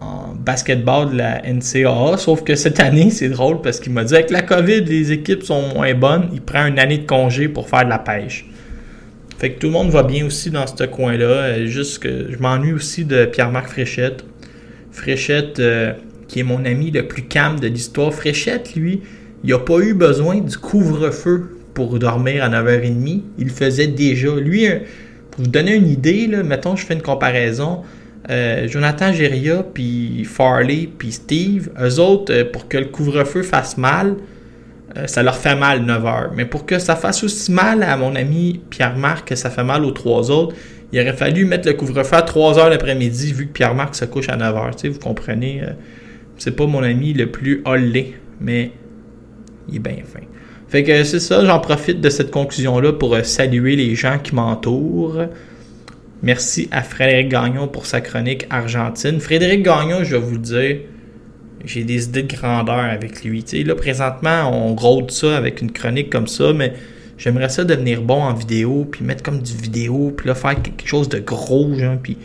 en basketball de la NCAA. Sauf que cette année, c'est drôle parce qu'il m'a dit avec la COVID, les équipes sont moins bonnes. Il prend une année de congé pour faire de la pêche. Fait que tout le monde va bien aussi dans ce coin-là. Euh, Juste que je m'ennuie aussi de Pierre-Marc Fréchette. Fréchette, euh, qui est mon ami le plus calme de l'histoire. Fréchette, lui, il n'a pas eu besoin du couvre-feu pour dormir à 9h30. Il faisait déjà. Lui, pour vous donner une idée, là, mettons, je fais une comparaison. Euh, Jonathan Geria, puis Farley, puis Steve, eux autres, euh, pour que le couvre-feu fasse mal, euh, ça leur fait mal 9 heures. Mais pour que ça fasse aussi mal à mon ami Pierre-Marc, que ça fait mal aux trois autres, il aurait fallu mettre le couvre-feu à 3 heures l'après-midi, vu que Pierre-Marc se couche à 9 heures. Tu sais, vous comprenez, c'est pas mon ami le plus hollé, mais il est bien fin. Fait que c'est ça, j'en profite de cette conclusion-là pour euh, saluer les gens qui m'entourent. Merci à Frédéric Gagnon pour sa chronique argentine. Frédéric Gagnon, je vais vous le dire, j'ai des idées de grandeur avec lui. Là, présentement, on rôde ça avec une chronique comme ça, mais j'aimerais ça devenir bon en vidéo, puis mettre comme du vidéo, puis là, faire quelque chose de gros, genre, puis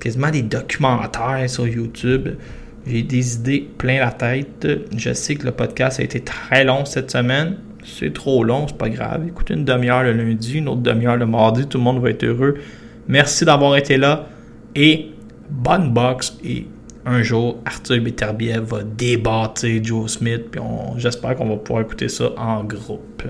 quasiment des documentaires sur YouTube. J'ai des idées plein la tête. Je sais que le podcast a été très long cette semaine. C'est trop long, c'est pas grave. Écoutez une demi-heure le lundi, une autre demi-heure le mardi, tout le monde va être heureux. Merci d'avoir été là et bonne box et un jour Arthur Beterbiev va débattre Joe Smith puis j'espère qu'on va pouvoir écouter ça en groupe.